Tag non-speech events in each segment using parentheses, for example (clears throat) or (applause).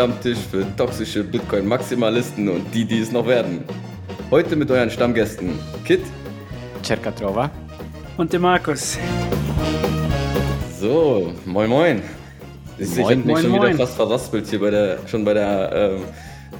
Stammtisch für toxische Bitcoin-Maximalisten und die, die es noch werden. Heute mit euren Stammgästen Kit, Cercatrova. Und der Markus. so, moin moin. Ich sehe, ich Moin, hab mich moin, schon wieder moin. fast verraspelt hier bei der, schon bei der, ähm,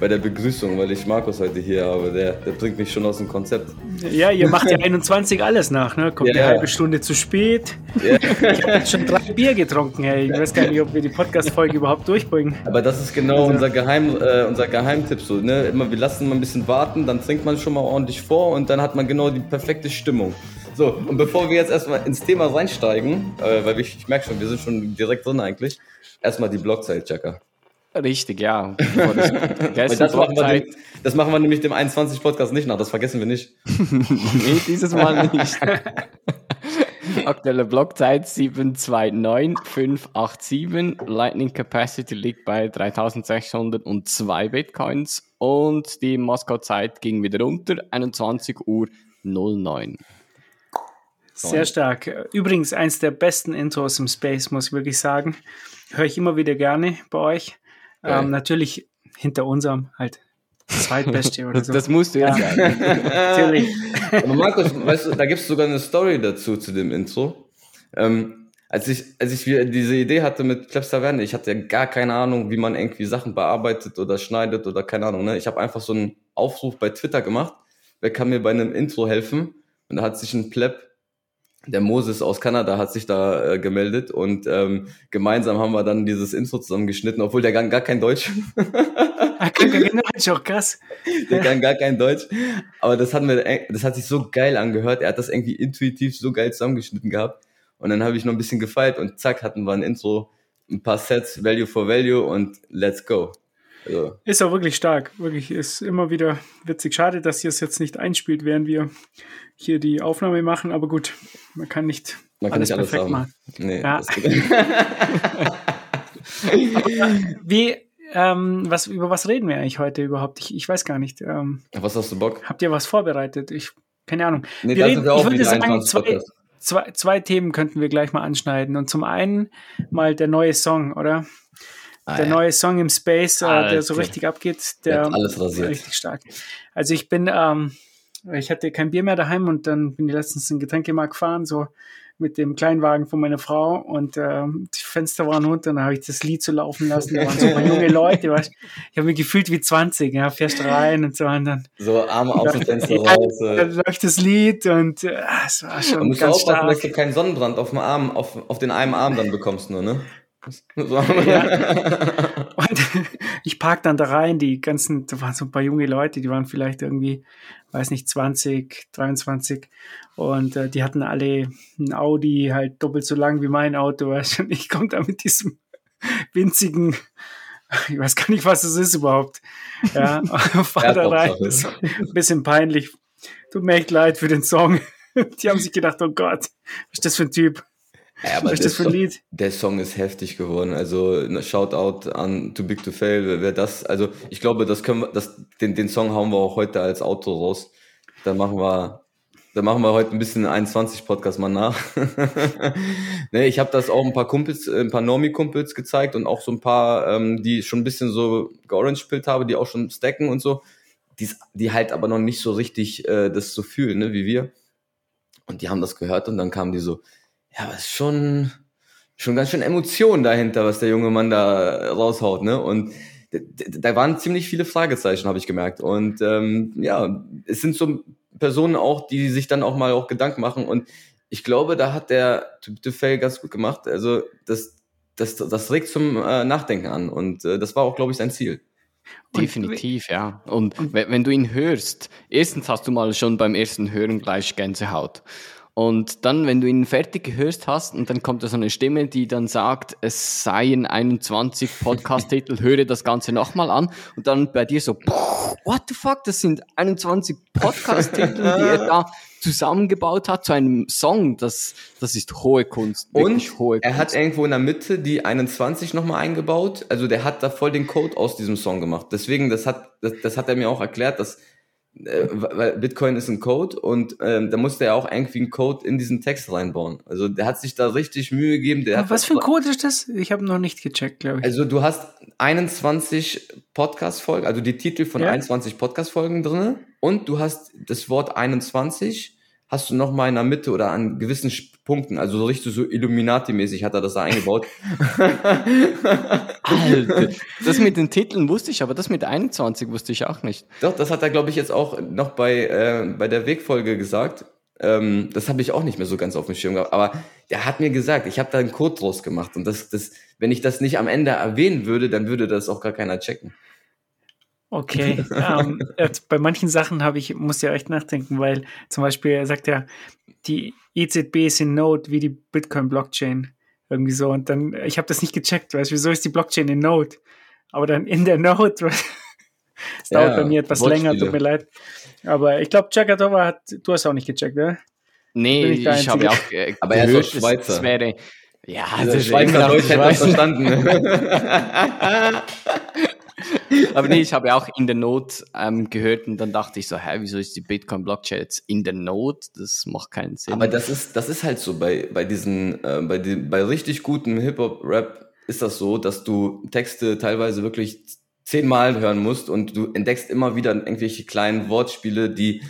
bei der Begrüßung, weil ich Markus heute hier habe. Der, der bringt mich schon aus dem Konzept. Ja, ihr macht ja 21 alles nach, ne? Kommt Ja, eine ja. halbe Stunde zu spät. Ja. (laughs) Ich habe jetzt schon drei Bier getrunken, hey. Ich weiß gar nicht, ob wir die Podcast-Folge überhaupt durchbringen. Aber das ist genau unser, Geheim, äh, unser Geheimtipp. So, ne? Immer, wir lassen mal ein bisschen warten, dann trinkt man schon mal ordentlich vor und dann hat man genau die perfekte Stimmung. So, und bevor wir jetzt erstmal ins Thema reinsteigen, äh, weil ich, ich merke schon, wir sind schon direkt drin eigentlich, erstmal die Blockzeit, Chaka. Richtig, ja. Das (laughs) das, machen wir das machen wir nämlich dem 21-Podcast nicht nach, das vergessen wir nicht. (laughs) Nee, dieses Mal (laughs) nicht. Aktuelle Blockzeit 729587. Lightning Capacity liegt bei 3602 Bitcoins und die Moskau-Zeit ging wieder runter, 21 Uhr 09. Sehr stark. Übrigens, eins der besten Intros im Space, muss ich wirklich sagen. Höre ich immer wieder gerne bei euch. Ähm, natürlich hinter unserem halt zweitbeste (laughs) oder Das, so. das musst du jetzt Ja. sagen. (laughs) natürlich. Aber Markus, weißt du, da gibt es sogar eine Story dazu, zu dem Intro. Ähm, als ich, als ich wieder diese Idee hatte mit Plebs Taverne, ich hatte ja gar keine Ahnung, wie man irgendwie Sachen bearbeitet oder schneidet oder keine Ahnung. Ne? Ich habe einfach so einen Aufruf bei Twitter gemacht, wer kann mir bei einem Intro helfen? Und da hat sich ein Pleb, der Moses aus Kanada, hat sich da äh, gemeldet und ähm, gemeinsam haben wir dann dieses Intro zusammengeschnitten, obwohl der gar, gar kein Deutsch Ah, kann- kann- genau, ist auch krass. Der kann gar kein Deutsch. Aber das hat mir, das hat sich so geil angehört. Er hat das irgendwie intuitiv so geil zusammengeschnitten gehabt. Und dann habe ich noch ein bisschen gefeilt und zack, hatten wir ein Intro, ein paar Sets, Value for Value und let's go. Also, Ist auch wirklich stark. Wirklich ist immer wieder witzig. Schade, dass ihr es jetzt nicht einspielt, während wir hier die Aufnahme machen. Aber gut, man kann nicht man kann alles nicht alles perfekt haben. machen. Nee, Ja. (laughs) Wie, ähm, was, über was reden wir eigentlich heute überhaupt? Ich, ich weiß gar nicht. Ähm, Was hast du Bock? habt ihr was vorbereitet? Ich, keine Ahnung. Nee, Wir reden- wir ich würde sagen, 21 zwei, zwei, zwei Themen könnten wir gleich mal anschneiden. Und zum einen mal der neue Song, oder? Ah, der ja. neue Song im Space, äh, der so richtig abgeht, Der hat alles rasiert. richtig stark. Also ich bin, ähm, ich hatte kein Bier mehr daheim und dann bin ich letztens in den Getränkemarkt gefahren, so mit dem Kleinwagen von meiner Frau und ähm, die Fenster waren runter und dann habe ich das Lied so laufen lassen. Da waren so ein paar junge (laughs) Leute, weißt, ich habe mich gefühlt wie 20, ja, fährst rein und so und dann, So Arme (laughs) aus dem Fenster raus. dann Äh. läuft das Lied und äh, es war schon muss ganz aufpassen, dass stark. du keinen Sonnenbrand auf dem Arm, auf, auf den einen Arm dann bekommst nur, ne? (laughs) So. Und (laughs) ich park dann da rein, die ganzen, da waren so ein paar junge Leute, die waren vielleicht irgendwie, weiß nicht, 20, 23 und äh, die hatten alle ein Audi, halt doppelt so lang wie mein Auto, weißt du, und ich komme da mit diesem (laughs) winzigen, ich weiß gar nicht, was es ist überhaupt, ja, fahr Ja, da rein, das war ein bisschen peinlich, tut mir echt leid für den Song, die haben sich gedacht, oh Gott, was ist das für ein Typ, Ja, (laughs) aber Song- Lied? Der Song ist heftig geworden. Also Shoutout an Too Big to Fail. Wer, das, also ich glaube, das können wir, das, den, den Song hauen wir auch heute als Auto raus. Da machen wir, da machen wir heute ein bisschen 21 Podcast mal nach. (laughs) ne, ich habe das auch ein paar Kumpels, äh, ein paar Normie-Kumpels gezeigt und auch so ein paar, ähm, die schon ein bisschen so georange-pillt habe, die auch schon stacken und so. Die, die halt aber noch nicht so richtig äh, das so fühlen, ne, wie wir. Und die haben das gehört und dann kamen die so, ja, aber es ist schon, schon ganz schön Emotionen dahinter, was der junge Mann da raushaut, ne? Und da waren ziemlich viele Fragezeichen, habe ich gemerkt. Und ähm, ja, es sind so Personen auch, die sich dann auch mal auch Gedanken machen. Und ich glaube, da hat der Tefel ganz gut gemacht. Also das, das, das regt zum äh, Nachdenken an. Und äh, das war auch, glaube ich, sein Ziel. Und- Definitiv, ja. Und wenn, wenn du ihn hörst, erstens hast du mal schon beim ersten Hören gleich Gänsehaut. Und dann, wenn du ihn fertig gehört hast, und dann kommt da so eine Stimme, die dann sagt, es seien 21 Podcast-Titel, (laughs) höre das Ganze nochmal an. Und dann bei dir so, what the fuck, das sind 21 Podcast-Titel, die er da zusammengebaut hat zu einem Song. Das, das ist hohe Kunst. Und hohe er hat Kunst. irgendwo in der Mitte die 21 nochmal eingebaut. Also der hat da voll den Code aus diesem Song gemacht. Deswegen, das hat, das, das hat er mir auch erklärt, dass äh, weil Bitcoin ist ein Code und ähm, da musste er auch irgendwie einen Code in diesen Text reinbauen. Also der hat sich da richtig Mühe gegeben. Der hat was für ein Code ist das? Ich habe noch nicht gecheckt, glaube ich. Also du hast 21 Podcast-Folgen, also die Titel von Ja. 21 Podcast-Folgen drinne und du hast das Wort 21 hast du noch mal in der Mitte oder an gewissen Punkten, also so richtig so Illuminati-mäßig hat er das da eingebaut. (laughs) Alter, das mit den Titeln wusste ich, aber das mit 21 wusste ich auch nicht. Doch, das hat er, glaube ich, jetzt auch noch bei, äh, bei der Wegfolge gesagt. Ähm, das habe ich auch nicht mehr so ganz auf dem Schirm gehabt. Aber der hat mir gesagt, ich habe da einen Code draus gemacht. Und das, das, wenn ich das nicht am Ende erwähnen würde, dann würde das auch gar keiner checken. Okay. ähm, jetzt bei manchen Sachen habe ich, muss ja echt nachdenken, weil zum Beispiel er sagt ja, die EZB ist in Node wie die Bitcoin-Blockchain. Irgendwie so. Und dann, ich habe das nicht gecheckt, weißt du, wieso ist die Blockchain in Node? Aber dann in der Node, (laughs) es dauert Ja, bei mir etwas länger, tut mir leid. Aber ich glaube, Jagadova hat, du hast auch nicht gecheckt, oder? Nee, ich ich, habe Einzige? auch äh, Aber er ist Schweizer. Das wäre, ja, Also das ist Schweizer Deutsch hätte verstanden. (laughs) (laughs) Aber nee, ich habe auch in der Not ähm, gehört und dann dachte ich so, hä, wieso ist die Bitcoin-Blockchain jetzt in der Not? Das macht keinen Sinn. Aber das ist, das ist halt so bei, bei diesen, äh, bei, den, bei richtig gutem Hip-Hop-Rap ist das so, dass du Texte teilweise wirklich zehnmal hören musst und du entdeckst immer wieder irgendwelche kleinen Wortspiele, die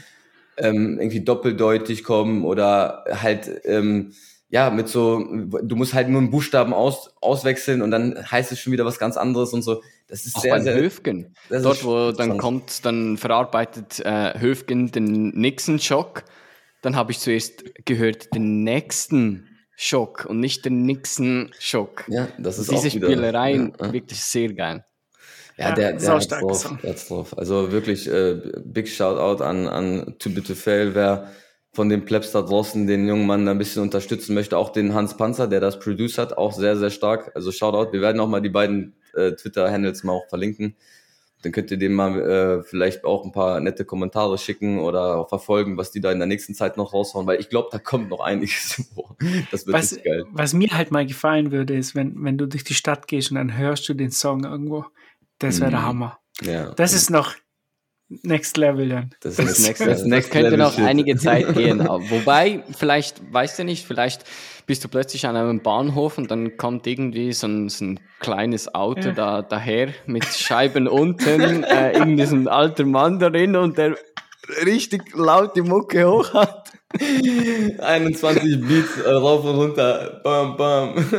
ähm, irgendwie doppeldeutig kommen oder halt, ähm, ja, mit so, du musst halt nur einen Buchstaben aus, auswechseln und dann heißt es schon wieder was ganz anderes und so. Das ist auch sehr, beim sehr. Höfgen. das Dort, wo dann kommt, dann verarbeitet äh, Höfgen den nächsten Schock. Dann habe ich zuerst gehört den nächsten Schock und nicht den nächsten Schock. Ja, das ist Diese auch wieder, Spielereien Ja, ja. wirklich sehr geil. Ja, Ja, der, der hat's drauf, der hat's drauf. Also wirklich äh, big Shoutout an, an Too Bit to Fail, wer von den Plebs da draußen den jungen Mann da ein bisschen unterstützen möchte. Auch den Hans Panzer, der das produced hat, auch sehr, sehr stark. Also Shoutout. Wir werden auch mal die beiden äh, Twitter-Handles mal auch verlinken. Dann könnt ihr dem mal äh, vielleicht auch ein paar nette Kommentare schicken oder auch verfolgen, was die da in der nächsten Zeit noch raushauen, weil ich glaube, da kommt noch einiges. (laughs) Das wird Was, richtig geil. was mir halt mal gefallen würde, ist, wenn, wenn du durch die Stadt gehst und dann hörst du den Song irgendwo. Das wäre der Mhm. Hammer. Ja, Das ist noch Next Level dann. das, Das, ist nächste, das das, Next könnte Level noch Shit. einige Zeit (laughs) gehen. Wobei, vielleicht, weißt du nicht, vielleicht bist du plötzlich an einem Bahnhof und dann kommt irgendwie so ein, so ein kleines Auto Ja. da, daher mit Scheiben unten, äh, irgendwie so ein alter Mann darin und der richtig laute Mucke hoch hat. 21 Beats äh, rauf und runter. Bam, bam. (laughs)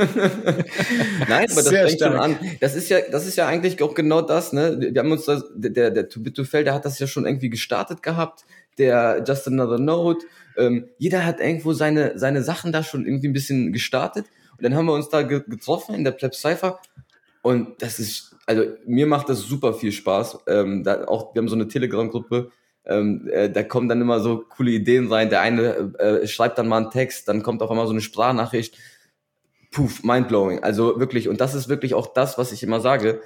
Nein, aber das Sehr fängt schon stark. an. Das ist ja, das ist ja eigentlich auch genau das, ne? Wir haben uns das, der, der, der to Fail, der hat das ja schon irgendwie gestartet gehabt. Der Just Another Note. Ähm, jeder hat irgendwo seine, seine Sachen da schon irgendwie ein bisschen gestartet. Und dann haben wir uns da ge getroffen in der Pleb Cypher. Und das ist, also mir macht das super viel Spaß. Ähm, da auch, wir haben so eine Telegram-Gruppe, ähm, äh, da kommen dann immer so coole Ideen rein. Der eine äh, schreibt dann mal einen Text, dann kommt auf einmal so eine Sprachnachricht. Puff, mindblowing. Also wirklich, und das ist wirklich auch das, was ich immer sage.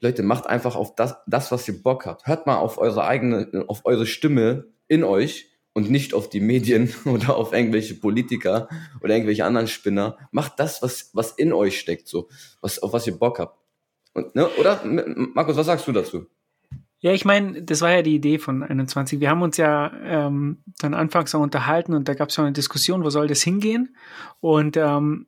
Leute, macht einfach auf das, das, was ihr Bock habt. Hört mal auf eure eigene, auf eure Stimme in euch und nicht auf die Medien (laughs) oder auf irgendwelche Politiker oder irgendwelche anderen Spinner. Macht das, was, was in euch steckt, so, was, auf was ihr Bock habt. Und, ne, oder? Markus, was sagst du dazu? Ja, ich meine, das war ja die Idee von 21. Wir haben uns ja ähm, dann anfangs auch unterhalten und da gab es ja eine Diskussion, wo soll das hingehen? Und ähm,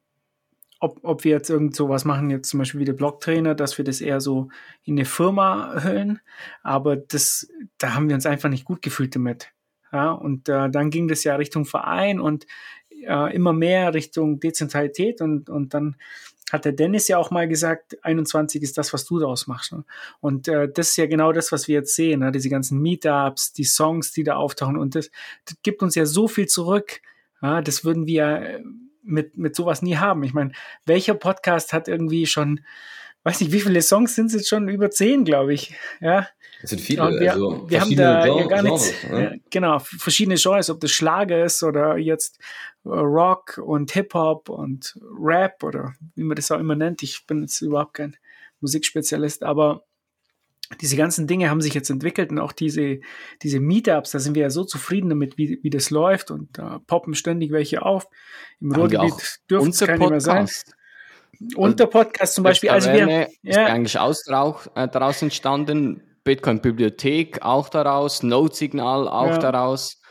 ob, ob wir jetzt irgend sowas machen, jetzt zum Beispiel wie der Blogtrainer, dass wir das eher so in eine Firma hüllen. Aber das, da haben wir uns einfach nicht gut gefühlt damit. Ja, und äh, dann ging das ja Richtung Verein und äh, immer mehr Richtung Dezentralität und, und dann hat der Dennis ja auch mal gesagt, 21 ist das, was du daraus machst. Ne? Und äh, das ist ja genau das, was wir jetzt sehen, ne? diese ganzen Meetups, die Songs, die da auftauchen und das, das gibt uns ja so viel zurück. Ja? Das würden wir äh, mit, mit sowas nie haben. Ich meine, welcher Podcast hat irgendwie schon, weiß nicht, wie viele Songs sind es jetzt schon? Über zehn, glaube ich. Ja, Es sind viele, Und wir, also wir haben da ja Gen- gar nichts. Genres, ne? Ja, genau, verschiedene Genres, ob das Schlager ist oder jetzt Rock und Hip-Hop und Rap oder wie man das auch immer nennt. Ich bin jetzt überhaupt kein Musikspezialist, aber diese ganzen Dinge haben sich jetzt entwickelt und auch diese, diese Meetups, da sind wir ja so zufrieden damit, wie, wie das läuft und da poppen ständig welche auf. Im Ruhrgebiet dürfte es unser keine mehr sein. Podcast. Und der Podcast zum Beispiel, also wir, ist ja. eigentlich aus, daraus, äh, daraus entstanden. Bitcoin Bibliothek auch daraus, Node Signal auch Ja. daraus.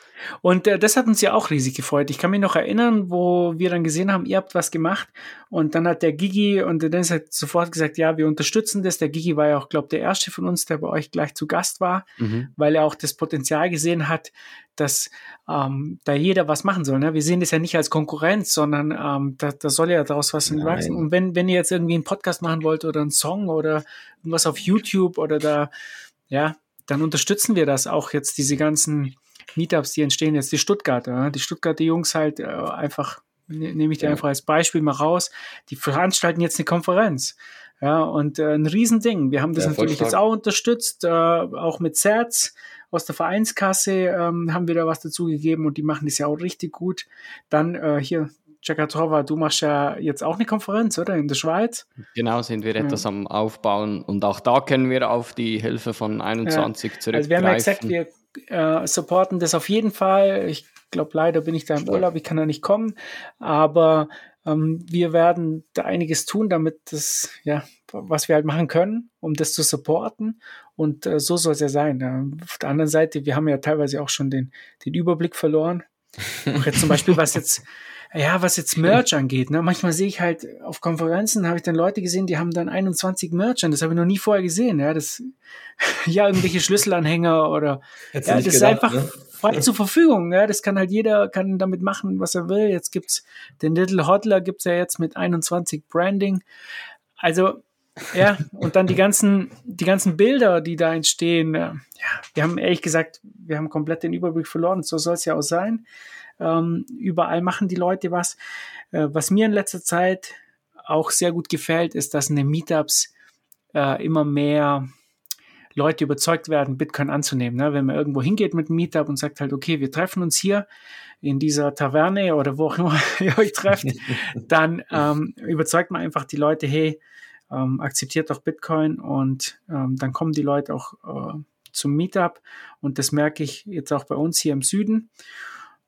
Und äh, das hat uns ja auch riesig gefreut. Ich kann mich noch erinnern, wo wir dann gesehen haben, ihr habt was gemacht. Und dann hat der Gigi und der Dennis hat sofort gesagt, ja, wir unterstützen das. Der Gigi war ja auch, glaube der erste von uns, der bei euch gleich zu Gast war, Mhm. weil er auch das Potenzial gesehen hat, dass ähm, da jeder was machen soll. Ne? Wir sehen das ja nicht als Konkurrenz, sondern ähm, da, da soll ja daraus was entwachsen. Nein. Und wenn, wenn ihr jetzt irgendwie einen Podcast machen wollt oder einen Song oder irgendwas auf YouTube oder da, ja, dann unterstützen wir das auch jetzt, diese ganzen Meetups, die entstehen jetzt, die Stuttgarter, ja, die Stuttgarter Jungs halt äh, einfach, ne, nehme ich dir Ja. einfach als Beispiel mal raus, die veranstalten jetzt eine Konferenz. Ja, und äh, ein Riesending. Wir haben das Ja, natürlich jetzt auch unterstützt, äh, auch mit Zerz aus der Vereinskasse ähm, haben wir da was dazugegeben und die machen das ja auch richtig gut. Dann äh, hier, Jakatrova, du machst ja jetzt auch eine Konferenz, oder? In der Schweiz. Genau, sind wir Ja. etwas am Aufbauen und auch da können wir auf die Hilfe von 21 zurückgreifen. Also wir haben ja gesagt, wir äh, supporten das auf jeden Fall. Ich glaube, leider bin ich da im Stark. Urlaub, ich kann da nicht kommen, aber ähm, wir werden da einiges tun, damit das, ja, was wir halt machen können, um das zu supporten. Und äh, so soll es ja sein. Ja. Auf der anderen Seite, wir haben ja teilweise auch schon den, den Überblick verloren. (laughs) Auch jetzt zum Beispiel, was jetzt, ja, was jetzt Merch angeht. Ne? Manchmal sehe ich halt auf Konferenzen, habe ich dann Leute gesehen, die haben dann 21 Merch an. Das habe ich noch nie vorher gesehen. Ja, das, (laughs) ja, irgendwelche Schlüsselanhänger oder Hättest ja, das nicht ist gedacht, einfach ne? frei zur Verfügung. Ja, das kann halt jeder kann damit machen, was er will. Jetzt gibt's den Little Hodler gibt's ja jetzt mit 21 Branding. Also ja, und dann die ganzen, die ganzen Bilder, die da entstehen. äh, Ja, wir haben ehrlich gesagt, wir haben komplett den Überblick verloren. So soll es ja auch sein. Ähm, überall machen die Leute was. Äh, was mir in letzter Zeit auch sehr gut gefällt, ist, dass in den Meetups äh, immer mehr Leute überzeugt werden, Bitcoin anzunehmen. Ne? Wenn man irgendwo hingeht mit einem Meetup und sagt halt, okay, wir treffen uns hier in dieser Taverne oder wo auch immer (laughs) ihr euch trefft, (laughs) dann ähm, überzeugt man einfach die Leute, hey, ähm, akzeptiert doch Bitcoin und ähm, dann kommen die Leute auch äh, zum Meetup und das merke ich jetzt auch bei uns hier im Süden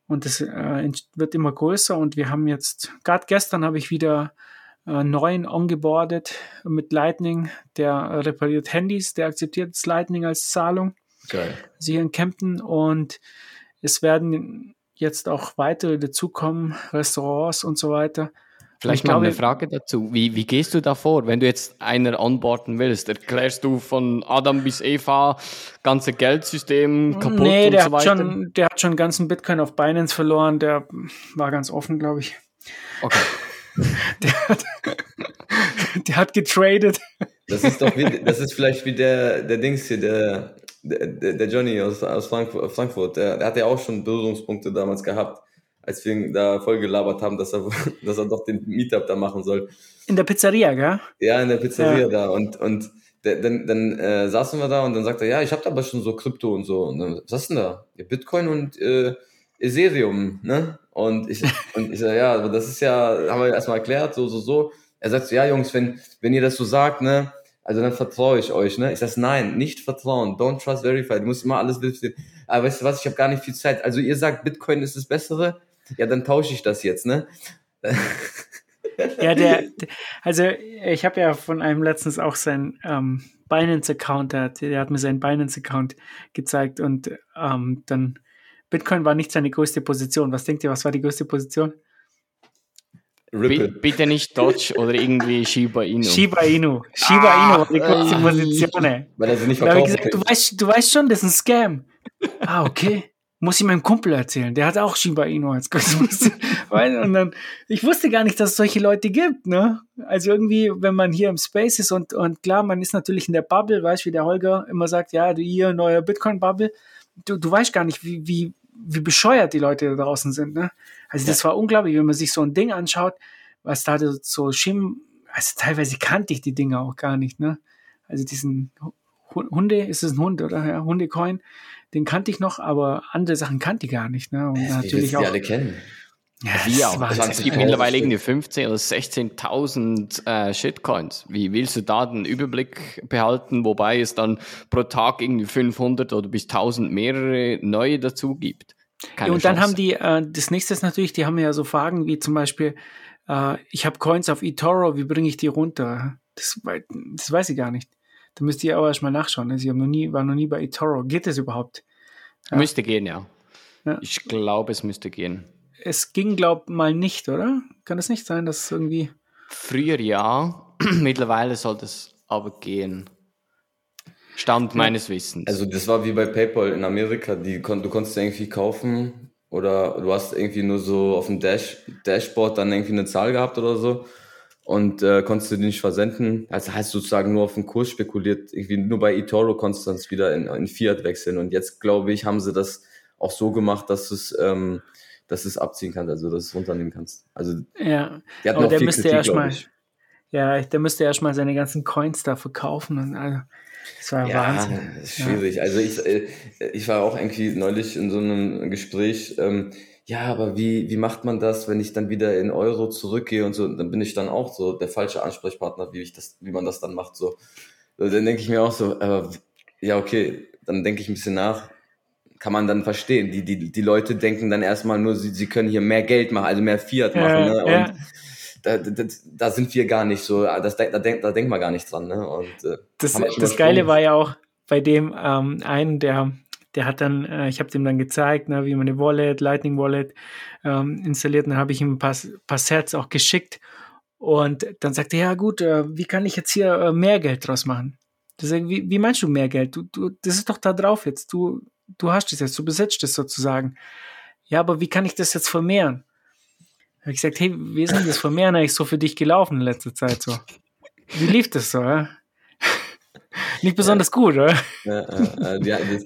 und das äh, wird immer größer und wir haben jetzt, gerade gestern habe ich wieder äh, neuen ongeboardet mit Lightning, der repariert Handys, der akzeptiert das Lightning als Zahlung, Geil. also hier in Kempten und es werden jetzt auch weitere dazukommen, Restaurants und so weiter. Vielleicht Ich mal eine glaube- Frage dazu. Wie, wie gehst du da vor, wenn du jetzt einer onboarden willst? Erklärst du von Adam bis Eva ganze Geldsystem kaputt nee, und der so hat, weiter? schon, der hat schon ganzen Bitcoin auf Binance verloren, der war ganz offen, glaube ich. Okay. (laughs) Der hat, der hat getradet. Das ist doch wie, das ist vielleicht wie der, der Dings hier, der, der, der Johnny aus, aus Frankfurt, Frankfurt der, der hat ja auch schon Berührungspunkte damals gehabt, als wir ihn da voll gelabert haben, dass er, (laughs) dass er doch den Meetup da machen soll. In der Pizzeria, gell? Ja, in der Pizzeria Ja. da und, und dann, dann äh, saßen wir da und dann sagt er, ja, ich habe da aber schon so Krypto und so. Und dann, was ist denn da? Ja, Bitcoin und äh, Ethereum, ne? Und ich, (laughs) und ich sage, ja, aber das ist ja, haben wir erstmal erklärt, so, so, so. Er sagt so, ja, Jungs, wenn, wenn ihr das so sagt, ne, also dann vertraue ich euch, ne? Ich sag, nein, nicht vertrauen, don't trust verify, du musst immer alles wissen. Aber weißt du was, ich habe gar nicht viel Zeit. Also ihr sagt, Bitcoin ist das Bessere, ja, dann tausche ich das jetzt, ne? Ja, der, also ich habe ja von einem letztens auch seinen ähm, Binance-Account, der, hat- der hat mir seinen Binance-Account gezeigt und ähm, dann Bitcoin war nicht seine größte Position. Was denkt ihr, was war die größte Position? Ripple. bitte nicht Dodge oder irgendwie Shiba Inu. Shiba Inu. Shiba Inu war die größte Ah, Position. Weil er sie nicht Da habe ich verkaufen gesagt, du weißt, du weißt schon, das ist ein Scam. Ah, okay. Muss ich meinem Kumpel erzählen. Der hat auch Shiba Inu als. (laughs) Weil- Und dann, ich wusste gar nicht, dass es solche Leute gibt, ne? Also irgendwie, wenn man hier im Space ist und, und klar, man ist natürlich in der Bubble, weißt du, wie der Holger immer sagt, ja, du hier, neuer Bitcoin-Bubble. Du, du weißt gar nicht, wie, wie, wie bescheuert die Leute da draußen sind, ne? Also das war unglaublich, wenn man sich so ein Ding anschaut, was da so Schim, also teilweise kannte ich die Dinge auch gar nicht, ne? Also diesen Hu- Hunde, ist es ein Hund, oder? Ja, Hundecoin, den kannte ich noch, aber andere Sachen kannte ich gar nicht. Ne? Und willst natürlich auch. die alle kennen? Ja, das auch. Es 20 gibt mittlerweile irgendwie 15.000 oder 16.000 äh, Shitcoins. Wie willst du da den Überblick behalten, wobei es dann pro Tag irgendwie 500 oder bis 1000 mehrere neue dazu gibt? Keine Ja, und dann Chance. haben die, äh, das nächste ist natürlich, die haben ja so Fragen wie zum Beispiel, äh, ich habe Coins auf eToro, wie bringe ich die runter? Das, das weiß ich gar nicht. Da müsst ihr aber erstmal nachschauen. Also ich noch nie, war noch nie bei eToro. Geht das überhaupt? Ja. Müsste gehen, ja. Ja. Ich glaube, es müsste gehen. Es ging, glaub mal nicht, oder? Kann es nicht sein, dass irgendwie. Früher ja, (clears throat) mittlerweile sollte es aber gehen. Stand meines Wissens. Also das war wie bei PayPal in Amerika, die kon du konntest irgendwie kaufen oder du hast irgendwie nur so auf dem Dash Dashboard dann irgendwie eine Zahl gehabt oder so und äh, konntest du die nicht versenden. Also heißt sozusagen nur auf den Kurs spekuliert. Irgendwie nur bei eToro konntest du dann wieder in, in Fiat wechseln und jetzt glaube ich haben sie das auch so gemacht, dass du es ähm, dass du es abziehen kannst, also dass du es runternehmen kannst. Also Ja, der viel müsste erstmal. Ja, der müsste erstmal seine ganzen Coins da verkaufen. Und also, das war Ja, Wahnsinn. ist schwierig. Also ich, äh, ich war auch irgendwie neulich in so einem Gespräch, ähm, ja, aber wie, wie macht man das, wenn ich dann wieder in Euro zurückgehe und so, dann bin ich dann auch so der falsche Ansprechpartner, wie ich das, wie man das dann macht, so. Dann denke ich mir auch so, äh, ja, okay, dann denke ich ein bisschen nach, kann man dann verstehen. Die, die, die Leute denken dann erstmal nur, sie, sie können hier mehr Geld machen, also mehr Fiat machen, Ja, ne? ja. Und da, da, da sind wir gar nicht so, das, da, denkt, da denkt man gar nicht dran, ne? Und, äh, Das, das Geile war ja auch bei dem ähm, einen, der, der hat dann, äh, ich habe dem dann gezeigt, ne, wie man eine Wallet, Lightning Wallet ähm, installiert. Und dann habe ich ihm ein paar, paar Sets auch geschickt. Und dann sagte er, ja gut, äh, wie kann ich jetzt hier äh, mehr Geld draus machen? Ist, wie, wie meinst du mehr Geld? Du, du, das ist doch da drauf jetzt. Du, du hast es jetzt, du besitzt es sozusagen. Ja, aber wie kann ich das jetzt vermehren? Habe ich gesagt, hey, wie ist denn das Vermehren eigentlich so für dich gelaufen in letzter Zeit so? Wie lief das so? Ja? (laughs) Nicht besonders gut, oder? Ja, ja, ja, das,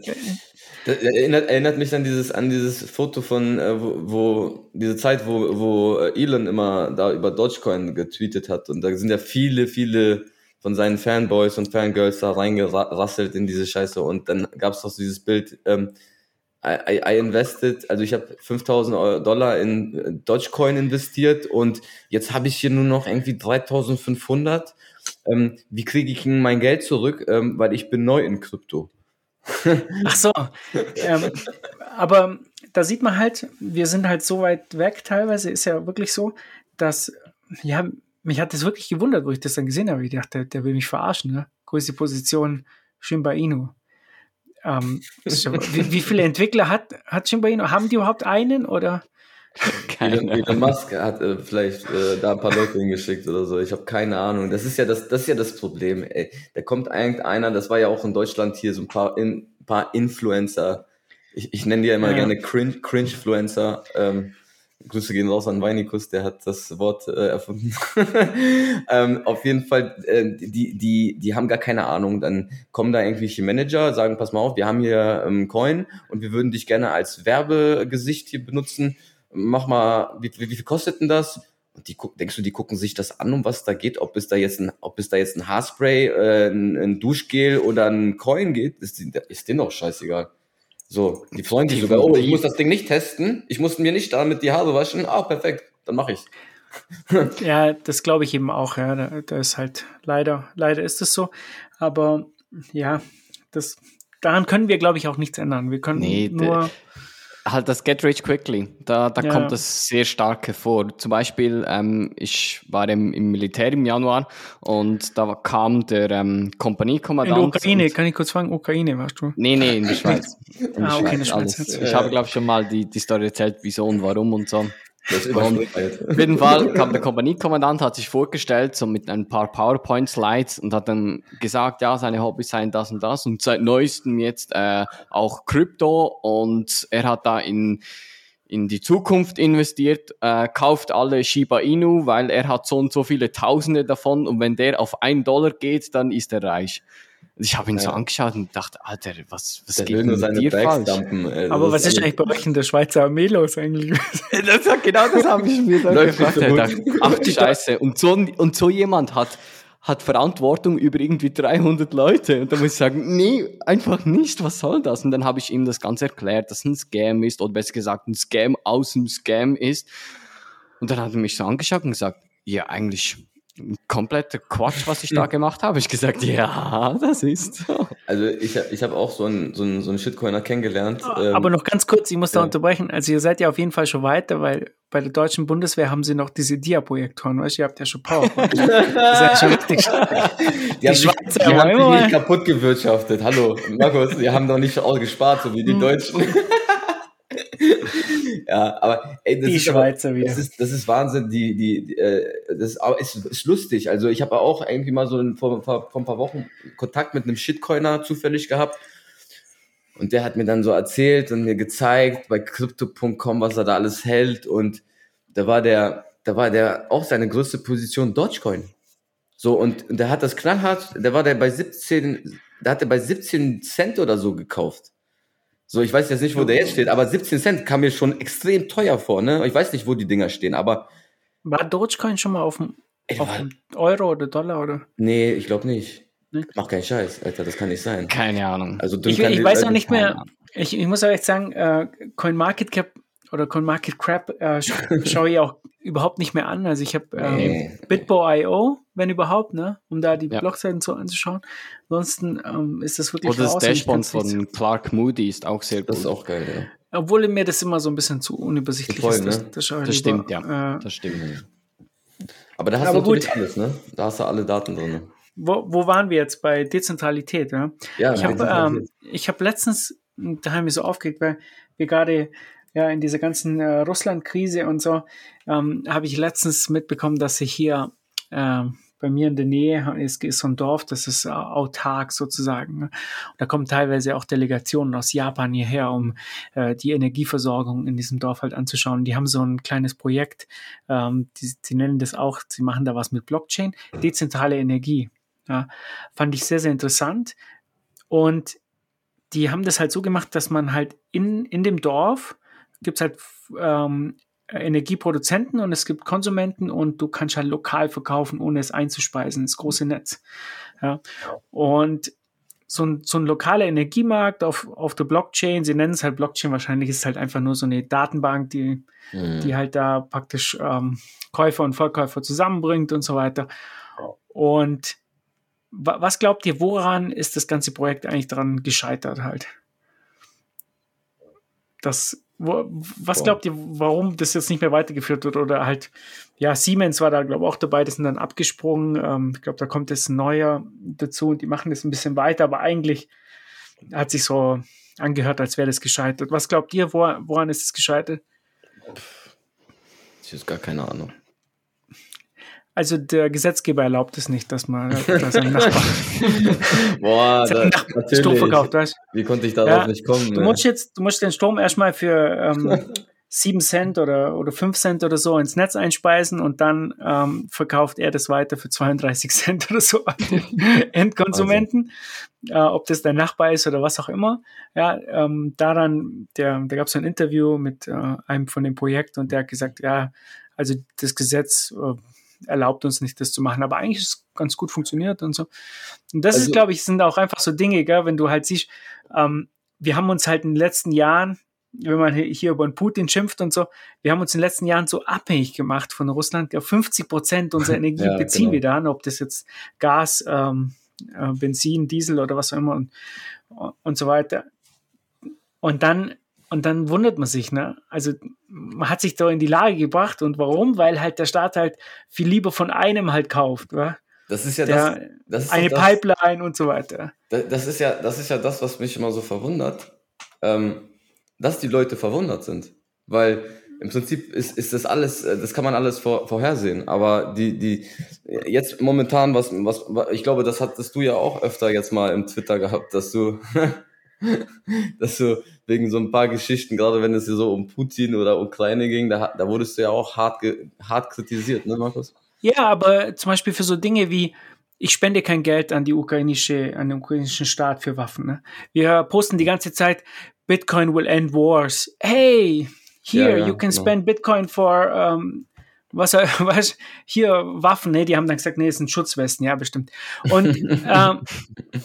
das erinnert, erinnert mich an dieses, an dieses Foto von, äh, wo, wo diese Zeit, wo, wo äh, Elon immer da über Dogecoin getweetet hat. Und da sind ja viele, viele von seinen Fanboys und Fangirls da reingerasselt in diese Scheiße. Und dann gab es doch dieses Bild, ähm, I, I, invested, also ich habe 5000 Euro- Dollar in äh, Dogecoin investiert und jetzt habe ich hier nur noch irgendwie 3500. Ähm, wie kriege ich mein Geld zurück? Ähm, weil ich bin neu in Krypto. Ach so. ähm, aber da sieht man halt, wir sind halt so weit weg teilweise, ist ja wirklich so, dass, ja, mich hat das wirklich gewundert, wo ich das dann gesehen habe. Ich dachte, der will mich verarschen, ne? Größte Position, Shimba Inu. Ähm, wie, wie viele Entwickler hat, hat Shimba Inu? Haben die überhaupt einen oder? (laughs) Elon, Elon Musk hat äh, vielleicht äh, da ein paar Leute hingeschickt oder so. Ich habe keine Ahnung. Das ist ja das, das ist ja das Problem. Ey. Da kommt irgendeiner, das war ja auch in Deutschland hier so ein paar, in, paar Influencer. Ich, ich nenne die ja immer Ja. gerne Cringe, Cringe-Fluencer. Ähm, Grüße gehen raus an Weinikus, der hat das Wort äh, erfunden. (laughs) ähm, auf jeden Fall, äh, die, die, die haben gar keine Ahnung. Dann kommen da irgendwelche Manager, sagen, pass mal auf, wir haben hier ähm, Coin und wir würden dich gerne als Werbegesicht hier benutzen. Mach mal, wie, wie, wie viel kostet denn das? Und die guck, denkst du, die gucken sich das an, um was da geht? Ob es da jetzt ein, ob es da jetzt ein Haarspray, äh, ein, ein Duschgel oder ein Coin geht, ist, ist denen doch scheißegal. So, die freuen sich sogar, oh, ich muss das Ding nicht testen, ich muss mir nicht damit die Haare waschen, ah, perfekt, dann mache ich's. (laughs) Ja, das glaube ich eben auch, ja. Da, da ist halt leider, leider ist es so. Aber ja, das, daran können wir, glaube ich, auch nichts ändern. Wir können Nee, nur. Halt das Get Rich Quickly, da, da Ja. kommt das sehr stark hervor. Zum Beispiel, ähm, ich war im, im Militär im Januar und da kam der ähm, In Kompaniekommandant. der Ukraine, kann ich kurz fragen? Ukraine, warst du? Nee, nee, in der (laughs) Schweiz. In der Ah, okay, in der Schweiz alles. Ich habe, glaube ich, schon mal die, die Story erzählt, wieso und warum und so. Das überspringt. auf jeden Fall kam der Kompaniekommandant, hat sich vorgestellt, so mit ein paar PowerPoint-Slides und hat dann gesagt, ja, seine Hobbys seien das und das und seit neuestem jetzt äh, auch Krypto und er hat da in in die Zukunft investiert, äh, kauft alle Shiba Inu, weil er hat so und so viele Tausende davon und wenn der auf einen Dollar geht, dann ist er reich. Und ich habe ihn so Ja. angeschaut und dachte, Alter, was, was Der geht denn mit seine dir falsch? ey. Aber was ist eigentlich bei euch in der Schweizer Armee los eigentlich? (laughs) Das, genau das habe ich mir dann gefragt. so dachte, Ach du Scheiße. Und so, und so jemand hat, hat Verantwortung über irgendwie 300 Leute. Und da muss ich sagen, nee, einfach nicht, was soll das? Und dann habe ich ihm das Ganze erklärt, dass ein Scam ist, oder besser gesagt, ein Scam aus dem Scam ist. Und dann hat er mich so angeschaut und gesagt, ja, eigentlich kompletter Quatsch, was ich da gemacht habe. Ich gesagt, ja, das ist so. Also ich, ich habe auch so einen, so einen, so einen Shitcoiner kennengelernt. ähm, Aber noch ganz kurz, ich muss da ja. unterbrechen. Also ihr seid ja auf jeden Fall schon weiter, weil bei der deutschen Bundeswehr haben sie noch diese Dia-Projektoren, weißt du, ihr habt ja schon PowerPoint. das ist ja schon richtig. Die haben, sich, Schweizer die haben haben nicht kaputt gewirtschaftet. Hallo, Markus, die haben doch nicht auch gespart, so wie Hm. die Deutschen. Ja, aber ey, das Die ist aber, Schweizer wieder. Das ist, das ist Wahnsinn. Die, die, die äh, das ist, aber ist, ist lustig. Also ich habe auch irgendwie mal so ein, vor, vor, vor ein paar Wochen Kontakt mit einem Shitcoiner zufällig gehabt. Und der hat mir dann so erzählt und mir gezeigt bei crypto.com, was er da alles hält. Und da war der, da war der auch seine größte Position Dogecoin. So, und, und der hat das knallhart, der war der bei 17, da hat er bei 17 Cent oder so gekauft. So, ich weiß jetzt nicht, wo der jetzt steht, aber 17 Cent kam mir schon extrem teuer vor, ne? Ich weiß nicht, wo die Dinger stehen, aber War Dogecoin schon mal auf dem, auf Euro oder Dollar oder? nee, ich glaube nicht. Nicht? Mach keinen Scheiß, Alter, das kann nicht sein. Keine Ahnung. Also Ich, ich weiß auch nicht mehr. Ich, ich muss aber echt sagen, äh, CoinMarketCap oder CoinMarketCrap äh, sch schaue ich auch überhaupt nicht mehr an. Also ich habe ähm, Nee. Bitbo.io, wenn überhaupt, ne, um da die Ja. Blogseiten so anzuschauen. Ansonsten ähm, ist das wirklich Oder das Dashboard von Clark Moody ist auch sehr gut. Das ist auch geil, ja. Obwohl mir das immer so ein bisschen zu unübersichtlich Voll, ist. Das, ne? das, schaue ich Das lieber, stimmt, ja. Äh, Das stimmt. Aber da hast Aber du natürlich gut. alles, ne? Da hast du alle Daten drin. wo, wo waren wir jetzt? Bei Dezentralität, ja? Ja, Ich habe ähm, ich hab letztens, da haben wir so aufgeregt, weil wir gerade ja in dieser ganzen äh, Russland-Krise und so, ähm, habe ich letztens mitbekommen, dass sich hier äh, bei mir in der Nähe ist, ist so ein Dorf, das ist äh, autark sozusagen. Ne? Und da kommen teilweise auch Delegationen aus Japan hierher, um äh, die Energieversorgung in diesem Dorf halt anzuschauen. Die haben so ein kleines Projekt, ähm, die, die nennen das auch, sie machen da was mit Blockchain, dezentrale Energie. Ja, fand ich sehr, sehr interessant. Und die haben das halt so gemacht, dass man halt in, in dem Dorf gibt's halt ähm, Energieproduzenten und es gibt Konsumenten und du kannst halt lokal verkaufen, ohne es einzuspeisen, das große Netz. Ja. Und so ein, so ein lokaler Energiemarkt auf, auf der Blockchain, sie nennen es halt Blockchain, wahrscheinlich ist es halt einfach nur so eine Datenbank, die, Mhm. die halt da praktisch ähm, Käufer und Verkäufer zusammenbringt und so weiter. Und wa was glaubt ihr, woran ist das ganze Projekt eigentlich dran gescheitert halt? Das, wo, was glaubt ihr, warum das jetzt nicht mehr weitergeführt wird? Oder halt, ja, Siemens war da, glaube ich, auch dabei, die sind dann abgesprungen. Ähm, ich glaube, da kommt jetzt ein neuer dazu und die machen das ein bisschen weiter, aber eigentlich hat sich so angehört, als wäre das gescheitert. Was glaubt ihr, wo, woran ist es gescheitert? Ich habe gar keine Ahnung. Also der Gesetzgeber erlaubt es nicht, dass man (laughs) dass ein Nachbar Boah, (laughs) seinem da, Nachbarn Strom verkauft, weißt Wie konnte ich darauf Ja, nicht kommen? du? musst jetzt, du musst den Strom erstmal für ähm, (laughs) 7 Cent oder, oder 5 Cent oder so ins Netz einspeisen und dann ähm, verkauft er das weiter für 32 Cent oder so an den Endkonsumenten, äh, ob das dein Nachbar ist oder was auch immer. Ja, ähm, daran, der, da gab es ein Interview mit äh, einem von dem Projekt und der hat gesagt, ja, also das Gesetz äh, erlaubt uns nicht, das zu machen, aber eigentlich ist es ganz gut funktioniert und so. Und das ist, Also- glaube ich, sind auch einfach so Dinge, gell, wenn du halt siehst, ähm, wir haben uns halt in den letzten Jahren, wenn man hi- hier über Putin schimpft und so, wir haben uns in den letzten Jahren so abhängig gemacht von Russland. Ja, 50 Prozent unserer (laughs) Energie Ja, beziehen genau. wir da an, ob das jetzt Gas, ähm, äh, Benzin, Diesel oder was auch immer und, und so weiter. Und dann, und dann wundert man sich, ne? Also man hat sich da in die Lage gebracht und warum? Weil halt der Staat halt viel lieber von einem halt kauft, wa? Das ist ja das, Der, das ist eine das, Pipeline und so weiter. Da- Das ist ja, das ist ja das, was mich immer so verwundert, ähm, dass die Leute verwundert sind, weil im Prinzip ist, ist das alles, äh, das kann man alles vor, vorhersehen, aber die, die, jetzt momentan, was, was, ich glaube, das hattest du ja auch öfter jetzt mal im Twitter gehabt, dass du, (laughs) (laughs) dass du wegen so ein paar Geschichten, gerade wenn es hier so um Putin oder Ukraine ging, da, da wurdest du ja auch hart, hart kritisiert, ne, Markus? Ja, aber zum Beispiel für so Dinge wie, ich spende kein Geld an die ukrainische, an den ukrainischen Staat für Waffen. Ne? Wir posten die ganze Zeit, Bitcoin will end wars. Hey, here, Ja, ja, you can genau. spend Bitcoin for, um, was (laughs) er, weißt, hier Waffen, ne, die haben dann gesagt, nee, es sind Schutzwesten, ja, bestimmt. Und (laughs) ähm,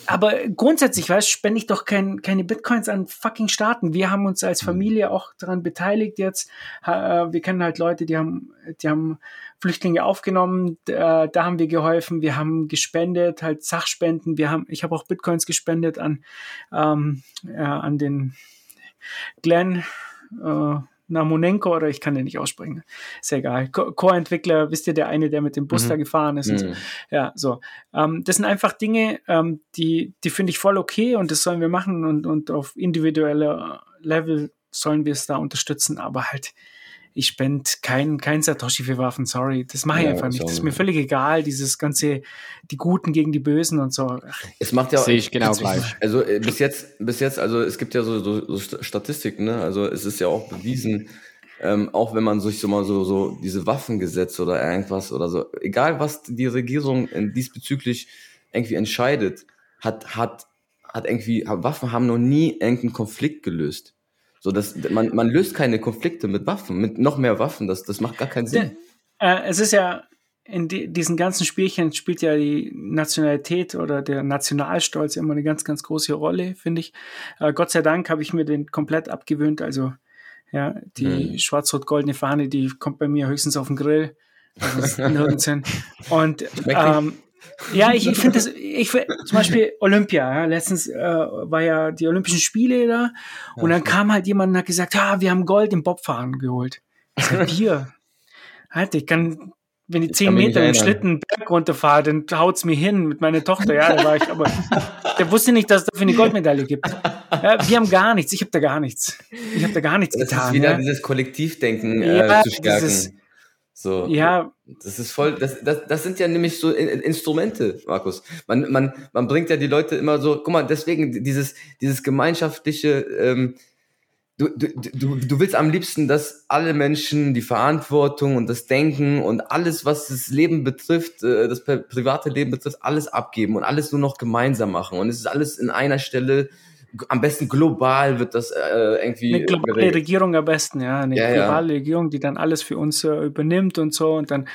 aber grundsätzlich, weißt, spende ich doch kein, keine Bitcoins an fucking Staaten. Wir haben uns als Familie auch daran beteiligt jetzt. Äh, Wir kennen halt Leute, die haben, die haben Flüchtlinge aufgenommen, äh, da haben wir geholfen, wir haben gespendet, halt Sachspenden, wir haben, ich habe auch Bitcoins gespendet an, ähm, ja, an den Glenn äh, Namonenko oder ich kann den nicht aussprechen. Ist ja egal. Co- Core-Entwickler, wisst ihr, der eine, der mit dem Bus Mhm. da gefahren ist und so. Mhm. Ja, so. Ähm, das sind einfach Dinge, ähm, die, die finde ich voll okay und das sollen wir machen und, und auf individueller Level sollen wir es da unterstützen, aber halt, ich spende kein, kein Satoshi für Waffen, sorry. Das mache ich Ja, einfach nicht. Das ist mir völlig egal, dieses ganze, die Guten gegen die Bösen und so. Es macht ja Sehe ich genau gleich. Also äh, bis jetzt, bis jetzt, also es gibt ja so, so, so St- Statistiken, ne? Also es ist ja auch bewiesen, ähm, auch wenn man sich so mal so, so diese Waffengesetze oder irgendwas oder so, egal was die Regierung äh, diesbezüglich irgendwie entscheidet, hat, hat, hat irgendwie, Waffen haben noch nie irgendeinen Konflikt gelöst. So, dass man, man löst keine Konflikte mit Waffen, mit noch mehr Waffen, das, das macht gar keinen Sinn. Äh, es ist ja, in die, diesen ganzen Spielchen spielt ja die Nationalität oder der Nationalstolz immer eine ganz, ganz große Rolle, finde ich. Äh, Gott sei Dank habe ich mir den komplett abgewöhnt. Also, ja, die Mhm. schwarz-rot-goldene Fahne, die kommt bei mir höchstens auf den Grill. Also. Und (laughs) ähm, ja, ich, ich finde das, ich zum Beispiel Olympia, ja, letztens äh, war ja die Olympischen Spiele da und dann kam halt jemand und hat gesagt, ah, wir haben Gold im Bobfahren geholt. Ich sag, (laughs) wir. Halt, ich kann, wenn ich zehn Meter im. Schlitten Berg runterfahre, dann haut's mir hin mit meiner Tochter. Ja, da war ich, aber der wusste nicht, dass es dafür eine Goldmedaille gibt. Ja, wir haben gar nichts. Ich habe da gar nichts. Ich habe da gar nichts Das getan. ist wieder ja. dieses Kollektivdenken äh, Ja, zu stärken. dieses- so. ja, Das ist voll, das, das, das sind ja nämlich so In- Instrumente, Markus. Man, man, man bringt ja die Leute immer so, guck mal, deswegen dieses, dieses gemeinschaftliche, ähm, du, du, du, du willst am liebsten, dass alle Menschen die Verantwortung und das Denken und alles, was das Leben betrifft, äh, das pri- private Leben betrifft, alles abgeben und alles nur noch gemeinsam machen. Und es ist alles in einer Stelle, am besten global wird das äh, irgendwie eine globale geregelt. Regierung am besten, ja. Eine Ja, ja. globale Regierung, die dann alles für uns äh, übernimmt und so. Und dann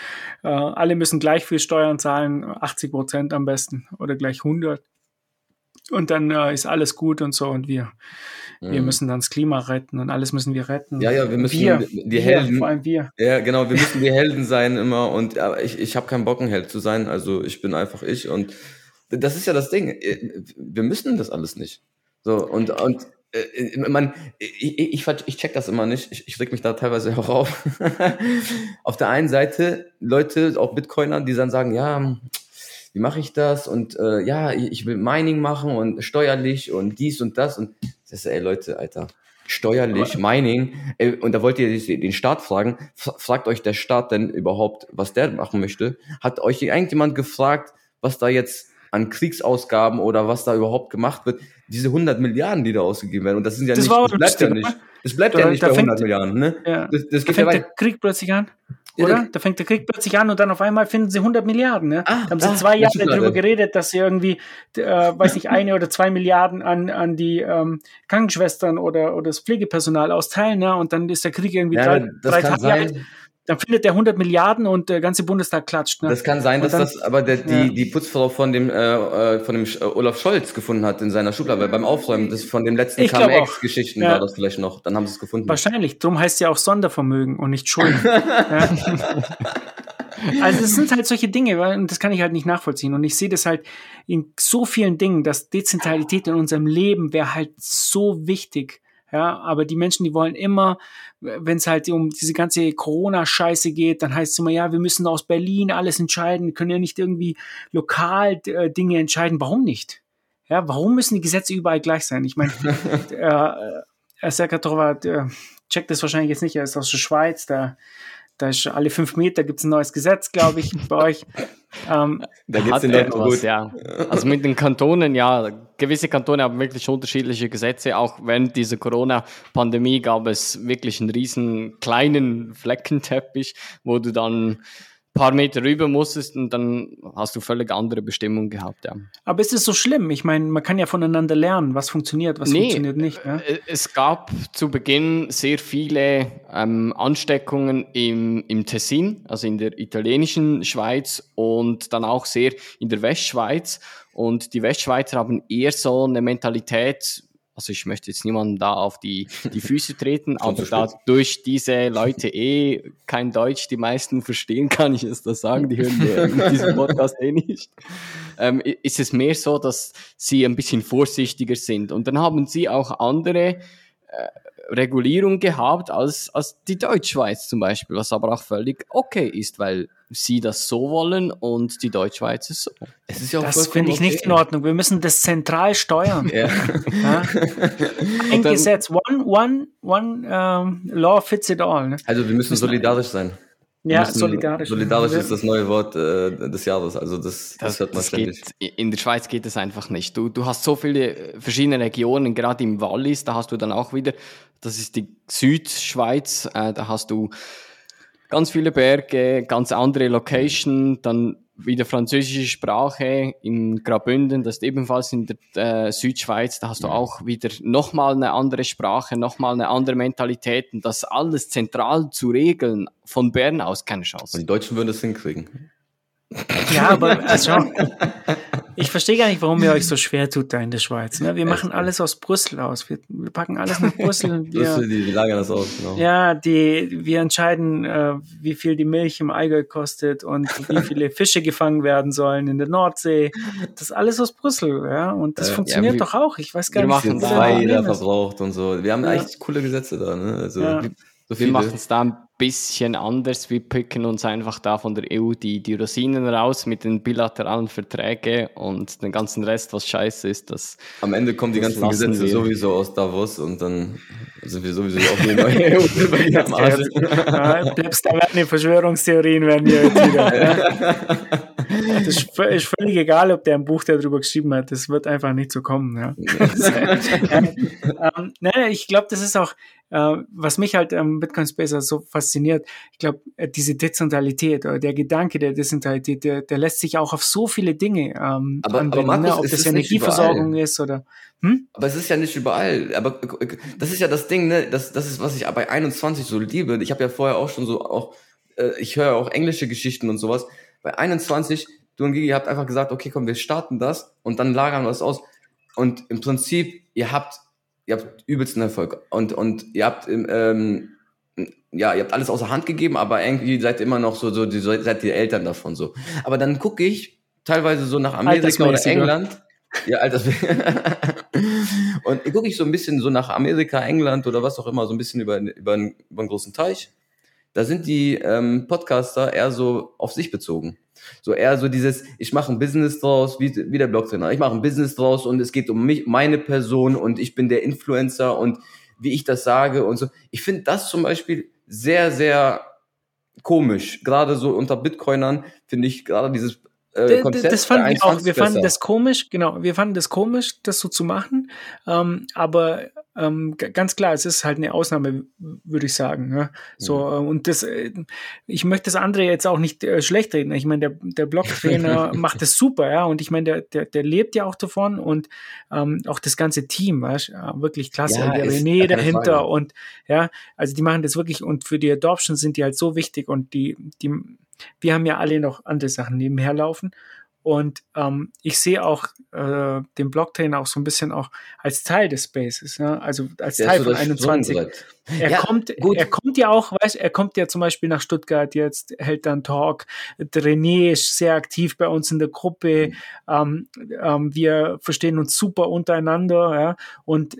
äh, alle müssen gleich viel Steuern zahlen, 80 Prozent am besten oder gleich 100. Und dann äh, ist alles gut und so. Und wir, wir Mhm. müssen dann das Klima retten und alles müssen wir retten. Ja, ja, wir müssen wir, die wir, Helden- vor allem wir. Ja, genau, wir müssen die Helden sein immer und aber ich, ich habe keinen Bock, ein Held zu sein, also ich bin einfach ich und das ist ja das Ding, äh, wir müssen das alles nicht. So, und, und äh, man, ich, ich, ich, check das immer nicht, ich, ich reg mich da teilweise (laughs) auch auf. auf der einen Seite Leute, auch Bitcoiner, die dann sagen, ja, wie mache ich das? Und äh, ja, ich will Mining machen und steuerlich und dies und das und das ist, ey Leute, Alter, steuerlich, Mining, ey, und da wollt ihr den Staat fragen, fragt euch der Staat denn überhaupt, was der machen möchte? Hat euch irgendjemand gefragt, was da jetzt an Kriegsausgaben oder was da überhaupt gemacht wird? Diese 100 Milliarden, die da ausgegeben werden, und das sind ja Das nicht, das bleibt ja nicht, das bleibt Da- ja nicht bei fängt- 100 Milliarden, ne? Ja. Das, das Da geht ja fängt der. Krieg plötzlich an. Ja, Oder? der- Da fängt der Krieg plötzlich an und dann auf einmal finden sie 100 Milliarden. Ne? Ah, da haben sie ah, zwei Jahre darüber geredet, dass sie irgendwie, äh, weiß nicht, eine oder zwei Milliarden an, an die ähm, Krankenschwestern oder, oder das Pflegepersonal austeilen. Ne? Und dann ist der Krieg irgendwie Ja, drei, das drei kann Tage alt. Dann findet der 100 Milliarden und der ganze Bundestag klatscht. Ne? Das kann sein, dass das aber der, die, ja. die Putzfrau von dem, äh, äh, von dem äh, Olaf Scholz gefunden hat in seiner Schublade, weil beim Aufräumen das von dem letzten. KMX-Geschichten Ja. war das vielleicht noch. Dann haben sie es gefunden. Wahrscheinlich. Drum heißt es ja auch Sondervermögen und nicht Schulden. (laughs) ja. Also es sind halt solche Dinge, weil- und das kann ich halt nicht nachvollziehen. Und ich sehe das halt in so vielen Dingen, dass Dezentralität in unserem Leben wäre halt so wichtig. Ja, aber die Menschen, die wollen immer, wenn es halt um diese ganze Corona-Scheiße geht, dann heißt es immer, ja, wir müssen aus Berlin alles entscheiden, können ja nicht irgendwie lokal äh, Dinge entscheiden. Warum nicht? Ja, warum müssen die Gesetze überall gleich sein? Ich meine, (laughs) äh, äh, Serkatrova äh, checkt das wahrscheinlich jetzt nicht, er ist aus der Schweiz, da, da ist alle fünf Meter gibt es ein neues Gesetz, glaube ich, bei euch. Ähm, Da geht's Hat den Leuten etwas, gut. ja. Also mit den Kantonen, ja, gewisse Kantone haben wirklich unterschiedliche Gesetze. Auch während dieser Corona-Pandemie gab es wirklich einen riesen kleinen Fleckenteppich, wo du dann paar Meter rüber musstest und dann hast du völlig andere Bestimmungen gehabt, ja. Aber ist es so schlimm? Ich meine, man kann ja voneinander lernen, was funktioniert, was Nee, funktioniert nicht. Äh, Es gab zu Beginn sehr viele ähm, Ansteckungen im, im Tessin, also in der italienischen Schweiz und dann auch sehr in der Westschweiz. Und die Westschweizer haben eher so eine Mentalität, also ich möchte jetzt niemandem da auf die, die Füße treten, (laughs) aber da durch diese Leute eh kein Deutsch die meisten verstehen, kann ich es das sagen, die hören ja diesen Podcast eh nicht, ähm, ist es mehr so, dass sie ein bisschen vorsichtiger sind. Und dann haben sie auch andere äh, Regulierung gehabt als, als die Deutschschweiz zum Beispiel, was aber auch völlig okay ist, weil sie das so wollen und die Deutschschweizer so. Es ist ja auch Das finde ich nicht okay. in Ordnung. Wir müssen das zentral steuern. Ja. Ja? (laughs) Ein dann- Gesetz, one, one, one um, law fits it all. Ne? Also wir müssen solidarisch sein. Ja, müssen- solidarisch. Solidarisch ist das neue Wort äh, des Jahres. Also das, das, Das, hört man das ständig. geht, in der Schweiz geht es einfach nicht. Du, du hast so viele äh, verschiedene Regionen, gerade im Wallis, da hast du dann auch wieder, das ist die Südschweiz, äh, da hast du ganz viele Berge, ganz andere Location, dann wieder französische Sprache in Graubünden, das ist ebenfalls in der äh, Südschweiz, da hast du auch wieder nochmal eine andere Sprache, nochmal eine andere Mentalität und das alles zentral zu regeln, von Bern aus keine Und Chance. die Deutschen würden es hinkriegen. Ja, (laughs) aber also, ich verstehe gar nicht, warum ihr euch so schwer tut da in der Schweiz. Ne? Wir machen alles aus Brüssel aus. Wir, wir packen alles nach Brüssel. und Wir, die, die lagern das aus, genau. ja, die, wir entscheiden, äh, wie viel die Milch im Allgäu kostet und wie viele (laughs) Fische gefangen werden sollen in der Nordsee. Das ist alles aus Brüssel, ja. Und das Äh, ja, funktioniert wir- doch auch. Ich weiß gar wir nicht, machen zwei jeder verbraucht und so. Wir haben Ja. eigentlich coole Gesetze da, ne? Also Ja. so Wir machen es da ein bisschen anders. Wir picken uns einfach da von der EU die, die Rosinen raus mit den bilateralen Verträgen und den ganzen Rest, was scheiße ist, das Am Ende kommen die ganzen Gesetze wir. sowieso aus Davos und dann sind wir sowieso auch die neue EU am Arsch. Ja, selbst da werden die Verschwörungstheorien werden hier jetzt wieder. Das ist, ist völlig egal, ob der ein Buch darüber geschrieben hat. Das wird einfach nicht so kommen. Ja. (laughs) ähm, nein, ich glaube, das ist auch, was mich halt am Bitcoin Spacer so fasziniert. Ich glaube, äh, diese Dezentralität oder der Gedanke der Dezentralität, der, der lässt sich auch auf so viele Dinge ähm, Aber- aber anwenden, Markus, ne? ob das Energieversorgung ist oder. Hm? Aber es ist ja nicht überall. Aber das ist ja das Ding, ne? Das, das ist, was ich bei 21 so liebe. Ich habe ja vorher auch schon so auch, äh, ich höre auch englische Geschichten und sowas. Bei 21, du und Gigi habt einfach gesagt, okay, komm, wir starten das und dann lagern wir es aus. Und im Prinzip, ihr habt, ihr habt übelsten Erfolg. Und, und ihr habt, ähm, ja, ihr habt alles außer Hand gegeben, aber irgendwie seid ihr immer noch so, so, die, seid die Eltern davon so. Aber dann gucke ich teilweise so nach Amerika oder. England. Ja, Alters (laughs) Und gucke ich so ein bisschen so nach Amerika, England oder was auch immer, so ein bisschen über, über, über einen großen Teich. Da sind die ähm, Podcaster eher so auf sich bezogen. So eher so dieses, ich mache ein Business draus, wie, wie der Blogtrainer. Ich mache ein Business draus und es geht um mich, meine Person und ich bin der Influencer und wie ich das sage und so. Ich finde das zum Beispiel sehr, sehr komisch. Gerade so unter Bitcoinern finde ich gerade dieses äh, Konzept das fanden wir auch. 21 Wir fanden besser. das komisch, genau. Wir fanden das komisch, das so zu machen. Ähm, aber ähm, ganz klar, es ist halt eine Ausnahme, würde ich sagen. Ne? So äh, und das, äh, ich möchte das andere jetzt auch nicht äh, schlecht reden. Ich meine, der, der Blog-Trainer (laughs) macht das super, ja. Und ich meine, der, der, der lebt ja auch davon und ähm, auch das ganze Team, weißt, wirklich klasse. Ja, der René dahinter Frage. und ja, also die machen das wirklich und für die Adoption sind die halt so wichtig und die, die, wir haben ja alle noch andere Sachen nebenher laufen. Und ähm, ich sehe auch äh, den Blocktrainer auch so ein bisschen auch als Teil des Spaces, ne? also als Der Teil von das 21. Sprungbrett. Er Ja, kommt, gut. er kommt ja auch, weißt, er kommt ja zum Beispiel nach Stuttgart jetzt, hält dann Talk. René ist sehr aktiv bei uns in der Gruppe. Ähm, ähm, wir verstehen uns super untereinander, ja. Und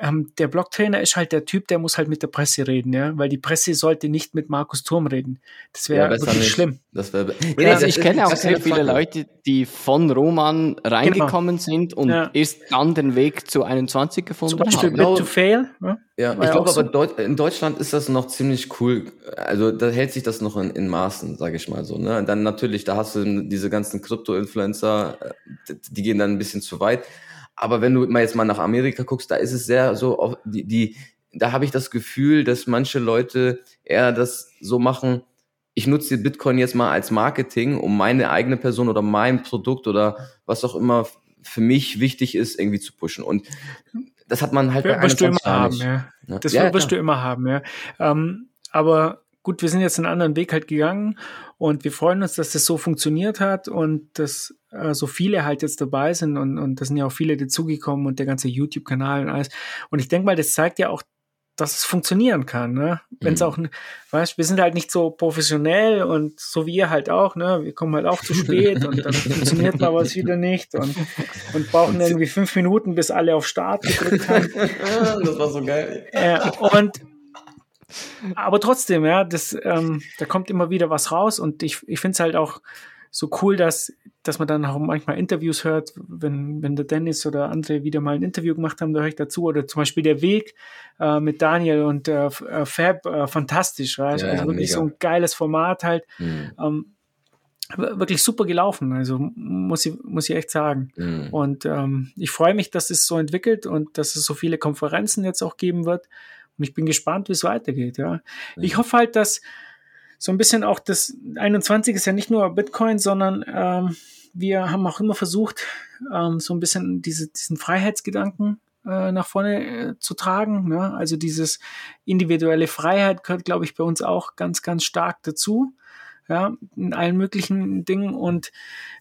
ähm, der Blocktrainer ist halt der Typ, der muss halt mit der Presse reden, ja, weil die Presse sollte nicht mit Markus Turm reden. Das wäre besser wirklich nicht. schlimm. Das wäre. Ja, also ich kenne auch sehr viele Leute, die von Roman reingekommen sind und Genau. Ja. erst dann den Weg zu 21 gefunden Zum Beispiel haben. Bit to Fail. Ja? Ja, ich ja glaube so. aber Deut in Deutschland ist das noch ziemlich cool. Also da hält sich das noch in, in Maßen, sage ich mal so. Ne? Dann natürlich, da hast du diese ganzen Krypto-Influencer, äh, die- die gehen dann ein bisschen zu weit. Aber wenn du mal jetzt mal nach Amerika guckst, da ist es sehr so, die, die da habe ich das Gefühl, dass manche Leute eher das so machen, ich nutze Bitcoin jetzt mal als Marketing, um meine eigene Person oder mein Produkt oder was auch immer für mich wichtig ist, irgendwie zu pushen. Und das hat man halt bei wirst du immer 21 haben, ja. Ja. Das Ja, wirst klar. du immer haben, ja. Ähm, aber gut, wir sind jetzt einen anderen Weg halt gegangen und wir freuen uns, dass das so funktioniert hat und dass äh, so viele halt jetzt dabei sind und, und da sind ja auch viele dazugekommen und der ganze YouTube-Kanal und alles. Und ich denke mal, das zeigt ja auch, dass es funktionieren kann, ne? Wenn es Mhm. auch, weißt, wir sind halt nicht so professionell und so wie ihr halt auch, ne? Wir kommen halt auch zu spät und dann (laughs) funktioniert mal was wieder nicht und, und brauchen irgendwie fünf Minuten, bis alle auf Start gedrückt haben. (laughs) das war so geil. Äh, und aber trotzdem, ja, das, ähm, da kommt immer wieder was raus und ich, ich finde es halt auch so cool, dass, dass man dann auch manchmal Interviews hört, wenn, wenn der Dennis oder andere wieder mal ein Interview gemacht haben, da höre ich dazu. Oder zum Beispiel der Weg äh, mit Daniel und äh, äh, Fab, äh, fantastisch, ja, Ja, also wirklich mega. so ein geiles Format halt. Mhm. Ähm, wirklich super gelaufen, also muss ich, muss ich echt sagen. Mhm. Und ähm, ich freue mich, dass es so entwickelt und dass es so viele Konferenzen jetzt auch geben wird. Und ich bin gespannt, wie es weitergeht. Ja. Ich hoffe halt, dass so ein bisschen auch das 21 ist ja nicht nur Bitcoin, sondern ähm, wir haben auch immer versucht, ähm, so ein bisschen diese, diesen Freiheitsgedanken äh, nach vorne äh, zu tragen. Ne? Also dieses individuelle Freiheit gehört, glaube ich, bei uns auch ganz, ganz stark dazu. Ja, in allen möglichen Dingen und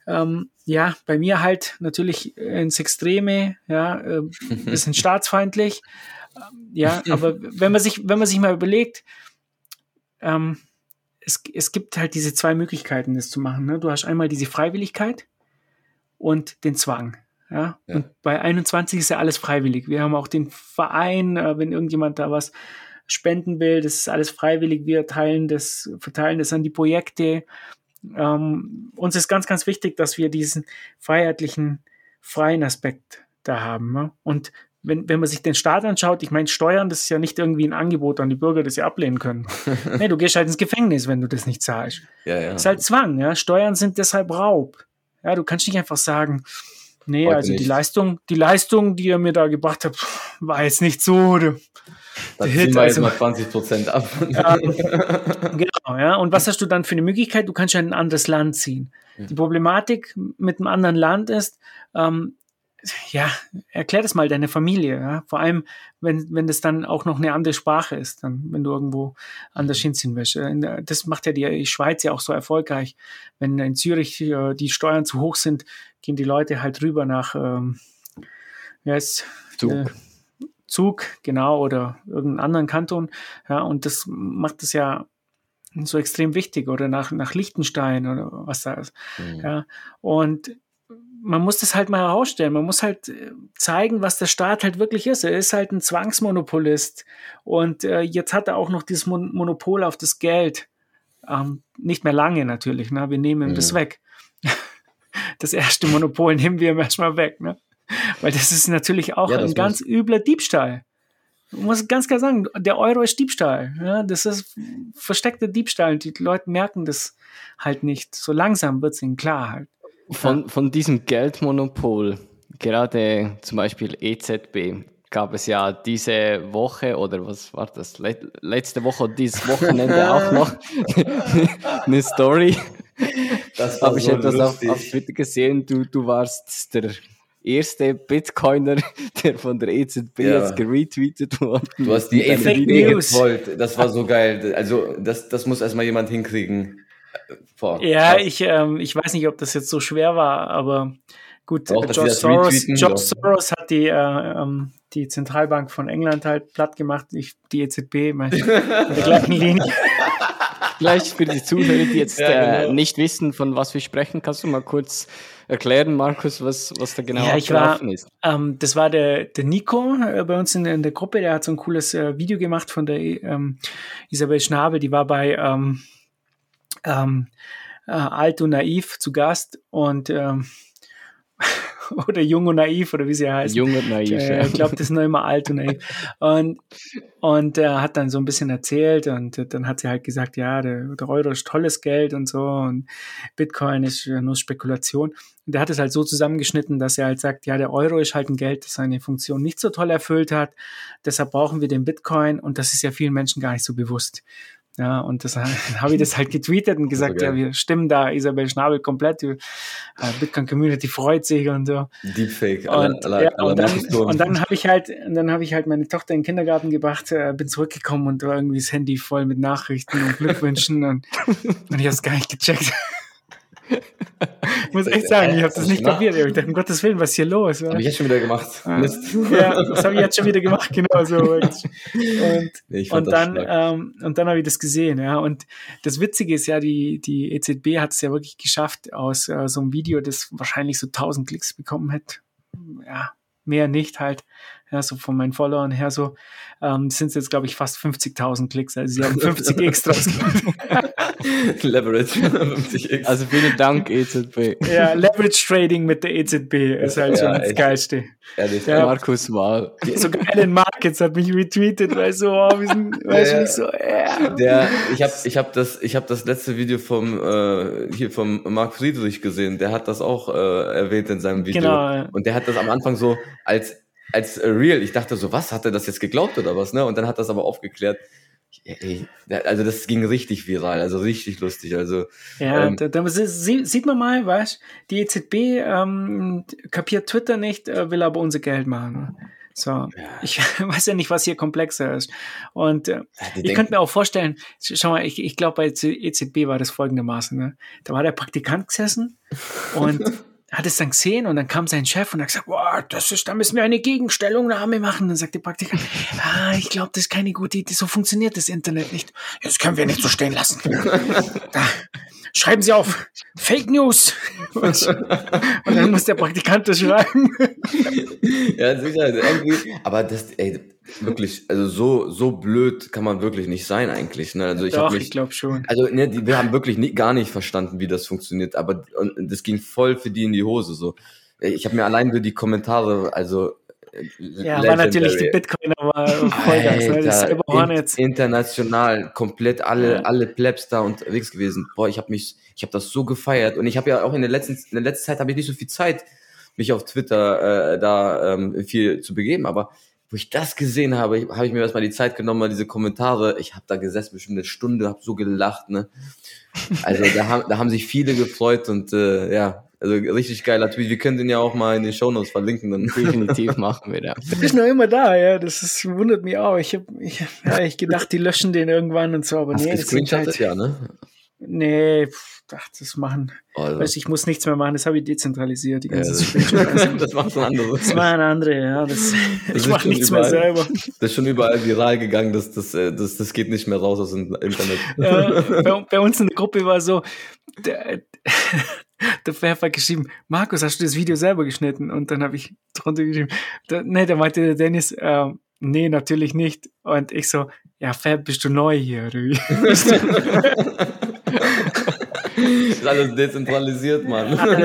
ähm, ja, bei mir halt natürlich ins Extreme, ja, äh, (laughs) bisschen staatsfeindlich. Ähm, Ja, aber wenn man sich, wenn man sich mal überlegt, ähm, es, es gibt halt diese zwei Möglichkeiten, das zu machen. Ne? Du hast einmal diese Freiwilligkeit und den Zwang. Ja? Ja. Und bei 21 ist ja alles freiwillig. Wir haben auch den Verein, äh, wenn irgendjemand da was spenden will, das ist alles freiwillig. Wir teilen das, verteilen das an die Projekte. Ähm, uns ist ganz, ganz wichtig, dass wir diesen freiheitlichen, freien Aspekt da haben. Ne? Und wenn, wenn man sich den Staat anschaut, ich meine, Steuern, das ist ja nicht irgendwie ein Angebot an die Bürger, das sie ablehnen können. (laughs) nee, du gehst halt ins Gefängnis, wenn du das nicht zahlst. Ja, ja. Das ist halt Zwang, ja. Steuern sind deshalb Raub. Ja, du kannst nicht einfach sagen, nee, Heute also die nicht. Leistung, die Leistung, die ihr mir da gebracht habt, war jetzt nicht so. Oder? da der ziehen Hit, wir jetzt also- mal 20 Prozent ab. Ja, genau, ja. Und was hast du dann für eine Möglichkeit? Du kannst ja in ein anderes Land ziehen. Die Problematik mit einem anderen Land ist, ähm, ja, erklär das mal deiner Familie, ja. Vor allem, wenn, wenn das dann auch noch eine andere Sprache ist, dann, wenn du irgendwo anders hinziehen willst. Äh, Das macht ja die Schweiz ja auch so erfolgreich. Wenn in Zürich äh, die Steuern zu hoch sind, gehen die Leute halt rüber nach, ähm, ja, ist, Zug. Äh, Zug, genau, oder irgendeinen anderen Kanton. Ja, und das macht es ja so extrem wichtig oder nach, nach Liechtenstein oder was da ist. Mhm. Ja, und man muss das halt mal herausstellen. Man muss halt äh, zeigen, was der Staat halt wirklich ist. Er ist halt ein Zwangsmonopolist. Und äh, jetzt hat er auch noch dieses Mon Monopol auf das Geld. Ähm, nicht mehr lange natürlich. Ne? Wir nehmen ihm Mhm. das weg. (laughs) Das erste Monopol nehmen wir ihm erstmal weg. Ne? Weil das ist natürlich auch Ja, ein ganz übler Diebstahl. Man muss ganz klar sagen, der Euro ist Diebstahl. Ja? Das ist versteckter Diebstahl. Und die Leute merken das halt nicht. So langsam wird es ihnen klar halt. Von, von diesem Geldmonopol, gerade zum Beispiel EZB, gab es ja diese Woche oder was war das? Let, letzte Woche und dieses Wochenende (laughs) auch noch (laughs) eine Story. Das Habe ich etwas auf, auf Twitter gesehen. Du, du warst der erste Bitcoiner, (laughs) der von der EZB Ja. jetzt geretweetet wurde. Du hast die Fake EZB Video. News. getrollt. Das war so geil. Also, das, das muss erstmal jemand hinkriegen. Boah, Ja, ich, ähm, ich weiß nicht, ob das jetzt so schwer war, aber gut, Doch, äh, George, Soros, George. Soros hat die, äh, ähm, die Zentralbank von England halt platt gemacht, ich, die EZB, mein, in (laughs) der gleichen Linie. Vielleicht für die Zuhörer, die jetzt Ja, äh, genau. nicht wissen, von was wir sprechen, kannst du mal kurz erklären, Markus, was, was da genau Ja, ich war- abgelaufen ist? Ähm, das war der, der Nico äh, bei uns in, in der Gruppe, der hat so ein cooles äh, Video gemacht von der ähm, Isabel Schnabel, die war bei ähm, ähm, äh, Alt und Naiv zu Gast und ähm, (laughs) oder Jung und Naiv oder wie sie heißt. Jung und naiv. Äh, ja. ich glaube, das ist noch immer alt und naiv. Und, und er hat dann so ein bisschen erzählt und äh, dann hat sie halt gesagt, ja, der, der Euro ist tolles Geld und so und Bitcoin ist ja nur Spekulation. Und er hat es halt so zusammengeschnitten, dass er halt sagt, ja, der Euro ist halt ein Geld, das seine Funktion nicht so toll erfüllt hat. Deshalb brauchen wir den Bitcoin und das ist ja vielen Menschen gar nicht so bewusst. Ja, und das (laughs) habe ich das halt getweetet und gesagt, ja, wir stimmen da Isabel Schnabel komplett. Die äh, Bitcoin Community freut sich und so. Deepfake. Und, ja, und dann, und dann habe ich halt, dann habe ich halt meine Tochter in den Kindergarten gebracht, äh, bin zurückgekommen und war irgendwie das Handy voll mit Nachrichten und Glückwünschen und, (laughs) und ich habe es gar nicht gecheckt. Ich muss echt sagen, ich habe das nicht kapiert. Ich dachte, um Gottes Willen, was ist hier los? Habe ich jetzt schon wieder gemacht. Mist. (laughs) Ja, das habe ich jetzt schon wieder gemacht, genau so. Und, (laughs) Nee, und dann, ähm, und dann habe ich das gesehen, ja. Und das Witzige ist ja, die, die EZB hat es ja wirklich geschafft, aus äh, so einem Video, das wahrscheinlich so 1000 Klicks bekommen hätte. Ja, mehr nicht halt. Ja, so von meinen Followern her so, ähm, sind es jetzt, glaube ich, fast 50.000 Klicks. Also sie haben 50 (laughs) Extras gemacht. (laughs) Leverage. 50x. Also vielen Dank, EZB. ja, Leverage Trading mit der EZB ist halt schon Ja, das echt. Geilste. Ehrlich. Ja. Markus Wahl. Sogar Alan Markets hat mich retweetet, weil so, oh, wir sind, weißt du, so, ja. Der, ich habe ich hab das, ich hab das letzte Video vom, äh, hier vom Marc Friedrich gesehen. Der hat das auch äh, erwähnt in seinem Video. Genau. Und der hat das am Anfang so als, als äh, real. Ich dachte so, was, hat er das jetzt geglaubt oder was? Ne? Und dann hat das aber aufgeklärt. Ey, also das ging richtig viral, also richtig lustig. Also Ja, Ähm, da, da sie- sieht man mal, weißt die EZB ähm, kapiert Twitter nicht, äh, will aber unser Geld machen. So, ich (laughs) weiß ja nicht, was hier komplexer ist. Und äh, die ich könnte mir auch vorstellen, schau mal, ich, ich glaube, bei EZB war das folgendermaßen. Ne? Da war der Praktikant gesessen (laughs) und hat es dann gesehen und dann kam sein Chef und hat gesagt, boah, das ist, da müssen wir eine Gegenstellungnahme machen. Dann sagt der Praktikant, (laughs) ah, ich glaube, das ist keine gute Idee, so funktioniert das Internet nicht. Das können wir nicht so stehen lassen. (laughs) Schreiben Sie auf, Fake News. (laughs) Und, und dann muss der Praktikant das schreiben. ja, sicher, irgendwie. Aber das, ey, wirklich, also so, so blöd kann man wirklich nicht sein eigentlich. Ne? Also ich Doch, mich, ich glaube schon. Also, ne, die, wir haben wirklich nie, gar nicht verstanden, wie das funktioniert, aber und, das ging voll für die in die Hose. So, ich habe mir allein nur die Kommentare, also äh, Ja, war natürlich die Bitcoiner war Vollgas, ne? Das Alter, Silberhorn in, jetzt. international komplett alle Ja. alle Plebs da unterwegs gewesen. Boah, ich habe mich, ich habe das so gefeiert und ich habe ja auch in der letzten in der letzten Zeit habe ich nicht so viel Zeit, mich auf Twitter äh, da ähm, viel zu begeben, aber wo ich das gesehen habe, habe ich mir erstmal die Zeit genommen, mal diese Kommentare. Ich habe da gesessen, bestimmt eine Stunde, habe so gelacht, ne? Also da haben, da haben sich viele gefreut und äh, ja, also richtig geiler Tweet. Wir können den ja auch mal in den Shownotes verlinken. Dann. Definitiv machen wir das. Das (laughs) ist noch immer da, ja. Das ist, wundert mich auch. Ich habe ich, ja, ich gedacht, die löschen den irgendwann und so, aber Hast nee, das gescreenshottet? halt, Ja, ne? nee, ach, das machen. Also, Weißt, du, ich muss nichts mehr machen, das habe ich dezentralisiert, die ja, ganze das, Screenshot. (laughs) das macht ein anderes. Das machen andere, ja. Das, (laughs) Das ich ist mache schon nichts mehr überall. selber. Das ist schon überall viral gegangen, das, das, äh, das, das geht nicht mehr raus aus dem Internet. Ja, bei, bei uns in der Gruppe war so, der, (laughs) der Pfeffer hat geschrieben, Markus, hast du das Video selber geschnitten? Und dann habe ich drunter geschrieben, da, nee, da meinte der Dennis, ähm, nee, natürlich nicht. Und ich so, ja, Fab, bist du neu hier, oder (laughs) (laughs) wie? ist alles dezentralisiert, Mann. Ja,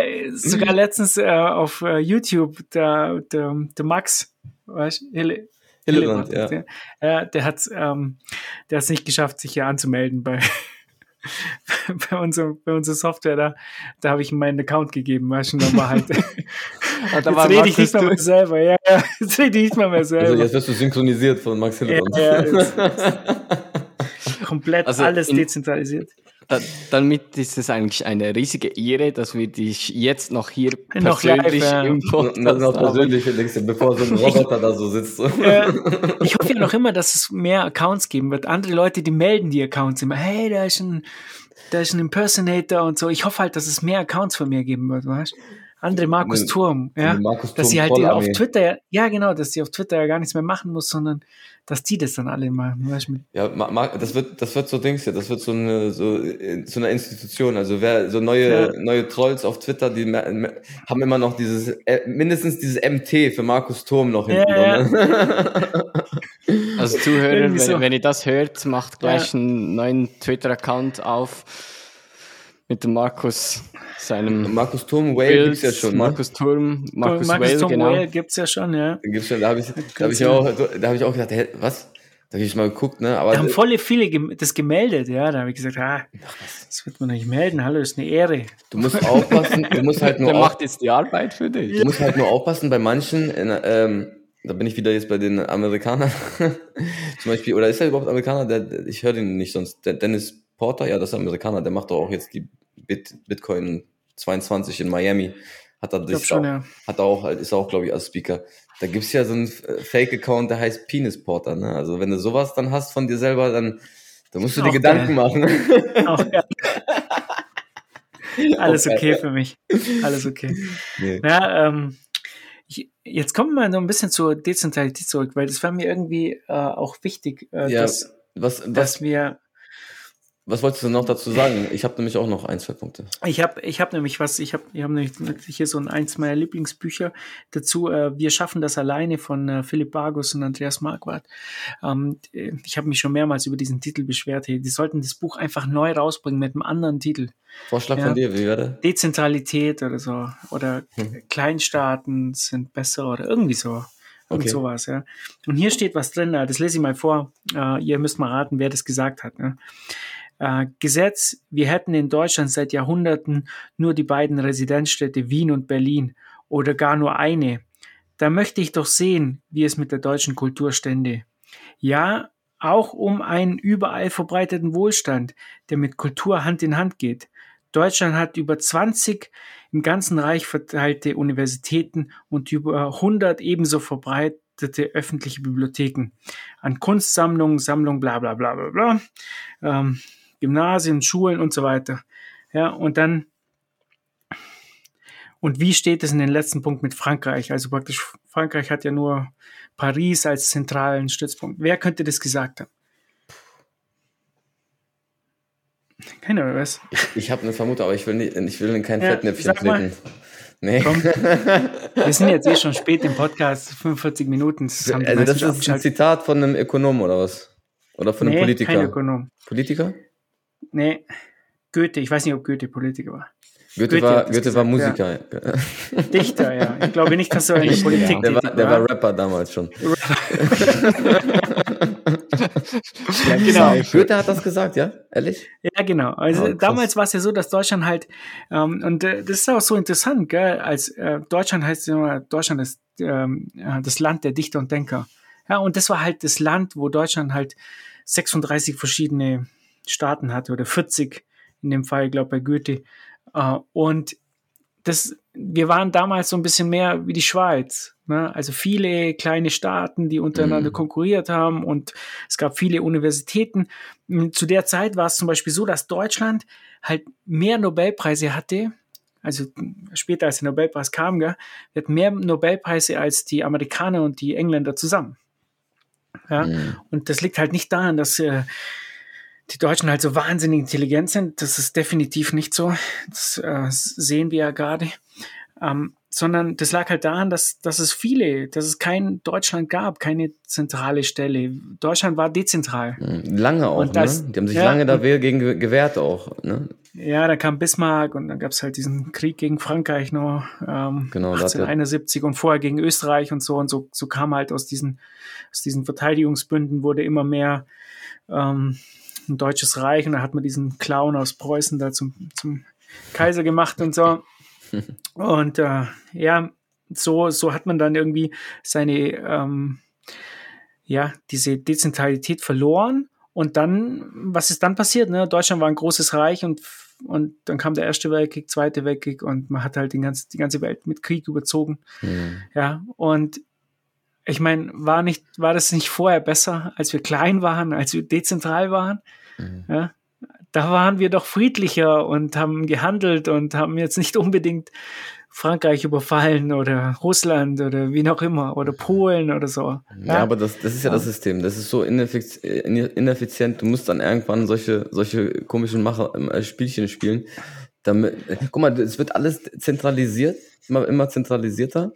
äh, sogar letztens äh, auf äh, YouTube, der, der, der Max, weißt du, Hille, Hillebrand, ja. der, äh, der hat ähm, der hat's nicht geschafft, sich hier anzumelden bei, (laughs) bei, unserer, bei unserer Software. Da, da habe ich ihm meinen Account gegeben, weißt du, dann war halt. (laughs) (laughs) Ah, da jetzt rede ich nicht mehr du- mehr selber, ja, ja, jetzt rede ich nicht mehr mehr Also selber. jetzt wirst du synchronisiert von Max ja, Hillebrand. ja, jetzt, komplett Also alles in- dezentralisiert. Da, damit ist es eigentlich eine riesige Ehre, dass wir dich jetzt noch hier Noch persönlich live, im Podcast noch haben. persönlich, du, bevor so ein Roboter da so sitzt. Äh, ich hoffe ja noch immer, dass es mehr Accounts geben wird. Andere Leute, die melden die Accounts immer. Hey, da ist ein, da ist ein Impersonator und so. Ich hoffe halt, dass es mehr Accounts von mir geben wird, weißt Andere Markus Eine- Turm, ja. Markus dass Turm sie halt die auf. Twitter, ja genau, dass sie auf Twitter ja gar nichts mehr machen muss, sondern dass die das dann alle machen, weißt du. Ja, ma- ma- das wird, das wird so Dings hier, das wird so eine, so, so eine Institution. Also wer, so neue, Ja. neue Trolls auf Twitter, die haben immer noch dieses, äh, mindestens dieses MT für Markus Turm noch hinten Ja, drin. Ne? Also Zuhörer, Irgendwie wenn, so. wenn ihr das hört, macht gleich einen neuen Twitter-Account auf mit dem Markus, seinem Markus Turm, Whale gibt's ja schon, ne? Markus Turm, Markus, Markus Whale, Tom genau. Whale gibt's ja schon, ja. Gibt's schon, da habe ich, da hab ich ja. auch, da habe ich auch gedacht, hä, was? Da habe ich mal geguckt, ne? Aber Da haben voll viele das gemeldet, ja. Da habe ich gesagt, ah, das wird man nicht melden. Hallo, das ist eine Ehre. du musst aufpassen, du musst halt nur Der macht jetzt die Arbeit für dich. Du musst halt nur aufpassen bei manchen, in, ähm, da bin ich wieder jetzt bei den Amerikanern. (laughs) Zum Beispiel, oder ist er überhaupt Amerikaner? Der, der, ich höre den nicht sonst. Der Dennis Porter, ja, das ist Amerikaner, der macht doch auch jetzt die Bit, Bitcoin 22 in Miami. Hat er, Ich glaub das schon, auch, ja. hat auch, ist auch, glaube ich, als Speaker. Da gibt's ja so einen äh, Fake-Account, der heißt Penis Porter, ne? Also wenn du sowas dann hast von dir selber, dann, dann musst du dir Auch Gedanken machen. Auch, ja. (laughs) Alles geil. okay für mich. Alles okay. nee. Ja, ähm, ich, jetzt kommen wir noch ein bisschen zur Dezentralität zurück, weil das war mir irgendwie äh, auch wichtig, äh, Ja, dass, was, was, dass wir was wolltest du noch dazu sagen? Ich habe nämlich auch noch ein, zwei Punkte. Ich habe ich hab nämlich was, ich habe ich hab nämlich hier so ein, eins meiner Lieblingsbücher dazu, äh, Wir schaffen das alleine von äh, Philipp Bargus und Andreas Marquardt. Ähm, äh, ich habe mich schon mehrmals über diesen Titel beschwert. Hey, die sollten das Buch einfach neu rausbringen mit einem anderen Titel. Vorschlag Ja. von dir, wie wäre der? Dezentralität oder so. Oder Hm. Kleinstaaten sind besser oder irgendwie so. Okay. sowas, ja. Und hier steht was drin, äh, das lese ich mal vor. Äh, ihr müsst mal raten, wer das gesagt hat. Ne? Äh, Gesetz, wir hätten in Deutschland seit Jahrhunderten nur die beiden Residenzstädte Wien und Berlin oder gar nur eine. Da möchte ich doch sehen, wie es mit der deutschen Kultur stände. Ja, auch um einen überall verbreiteten Wohlstand, der mit Kultur Hand in Hand geht. Deutschland hat über 20 im ganzen Reich verteilte Universitäten und über 100 ebenso verbreitete öffentliche Bibliotheken. An Kunstsammlungen, Sammlungen, bla bla bla bla bla, ähm, Gymnasien, Schulen und so weiter. Ja, und dann, und wie steht es in den letzten Punkt mit Frankreich? Also praktisch, Frankreich hat ja nur Paris als zentralen Stützpunkt. Wer könnte das gesagt haben? Keiner, oder was? Ich habe eine Vermutung, aber ich will, nicht, ich will in kein Ja, Fettnäpfchen treten. Nee. Komm. (laughs) Wir sind jetzt eh schon spät im Podcast, 45 Minuten. Das Also das ist ein. Zitat von einem Ökonom oder was? Oder von einem nee, Politiker? kein Ökonom. Politiker? Nee, Goethe. Ich weiß nicht, ob Goethe Politiker war. Goethe, Goethe war, Goethe war Musiker. Dichter, ja. Ich glaube nicht, dass er in der Dichter, Politik ja. Der, war, der war Rapper damals schon. (laughs) Ja, genau. Goethe hat das gesagt, ja? Ehrlich? Ja, genau. Also krass. damals war es ja so, dass Deutschland halt, ähm, und äh, das ist auch so interessant, gell, als äh, Deutschland heißt ja immer, Deutschland ist ähm, ja, das Land der Dichter und Denker. Ja, und das war halt das Land, wo Deutschland halt 36 verschiedene Staaten hatte oder 40 in dem Fall, glaube bei Goethe. Äh, und das, wir waren damals so ein bisschen mehr wie die Schweiz. Ne? Also viele kleine Staaten, die untereinander Mhm. konkurriert haben und es gab viele Universitäten. Zu der Zeit war es zum Beispiel so, dass Deutschland halt mehr Nobelpreise hatte, also später als der Nobelpreis kam, gell, wir hatten mehr Nobelpreise als die Amerikaner und die Engländer zusammen. Ja? Mhm. Und das liegt halt nicht daran, dass äh, die Deutschen halt so wahnsinnig intelligent sind. Das ist definitiv nicht so. Das äh, sehen wir ja gerade. Ähm, sondern das lag halt daran, dass, dass es viele, dass es kein Deutschland gab, keine zentrale Stelle. Deutschland war dezentral. Mhm. Lange auch, Und das- ne? Die haben sich ja, lange und- dagegen ge- gewehrt auch, ne? Ja, da kam Bismarck und dann gab es halt diesen Krieg gegen Frankreich noch, ähm, Genau, da hat der- 1871 und vorher gegen Österreich und so und so, so kam halt aus diesen, aus diesen Verteidigungsbünden wurde immer mehr ähm, ein deutsches Reich und da hat man diesen Clown aus Preußen da zum, zum Kaiser gemacht und so. (laughs) Und äh, ja, so, so hat man dann irgendwie seine, ähm, ja, diese Dezentralität verloren. Und dann, was ist dann passiert? Ne? Deutschland war ein großes Reich und, und dann kam der Erste Weltkrieg, Zweite Weltkrieg und man hat halt den ganzen, die ganze Welt mit Krieg überzogen. Mhm. Ja, und ich meine, war nicht, war das nicht vorher besser, als wir klein waren, als wir dezentral waren? Mhm. Ja, da waren wir doch friedlicher und haben gehandelt und haben jetzt nicht unbedingt Frankreich überfallen oder Russland oder wie noch immer oder Polen oder so. Ja, aber das, das ist ja, das System. Das ist so äh, ineffizient. Du musst dann irgendwann solche, solche komischen Macher, äh, Spielchen spielen. Damit, äh, guck mal, es wird alles zentralisiert, immer, immer zentralisierter.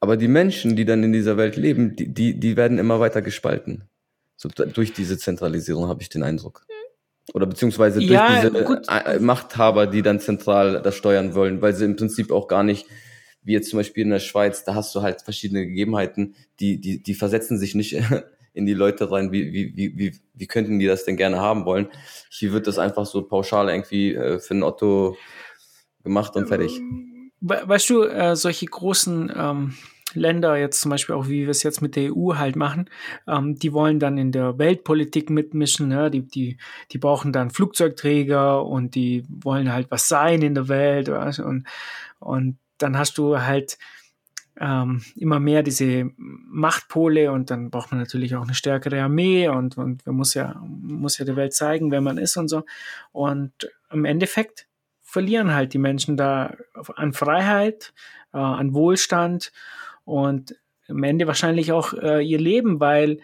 Aber die Menschen, die dann in dieser Welt leben, die, die, die werden immer weiter gespalten. So, durch diese Zentralisierung habe ich den Eindruck. Oder beziehungsweise durch Ja, diese gut. äh, äh, Machthaber, die dann zentral das steuern wollen, weil sie im Prinzip auch gar nicht, wie jetzt zum Beispiel in der Schweiz, da hast du halt verschiedene Gegebenheiten, die, die, die versetzen sich nicht (laughs) in die Leute rein, wie, wie, wie, wie, wie könnten die das denn gerne haben wollen. Hier wird das einfach so pauschal irgendwie äh, für einen Otto gemacht und fertig. We weißt du, äh, solche großen ähm, Länder, jetzt zum Beispiel auch wie wir es jetzt mit der EU halt machen, ähm, die wollen dann in der Weltpolitik mitmischen, ne? die, die, die brauchen dann Flugzeugträger und die wollen halt was sein in der Welt weißt? und, und dann hast du halt ähm, immer mehr diese Machtpole und dann braucht man natürlich auch eine stärkere Armee und, und man muss ja, muss ja der Welt zeigen, wer man ist und so. Und im Endeffekt verlieren halt die Menschen da an Freiheit, äh, an Wohlstand und am Ende wahrscheinlich auch äh, ihr Leben, weil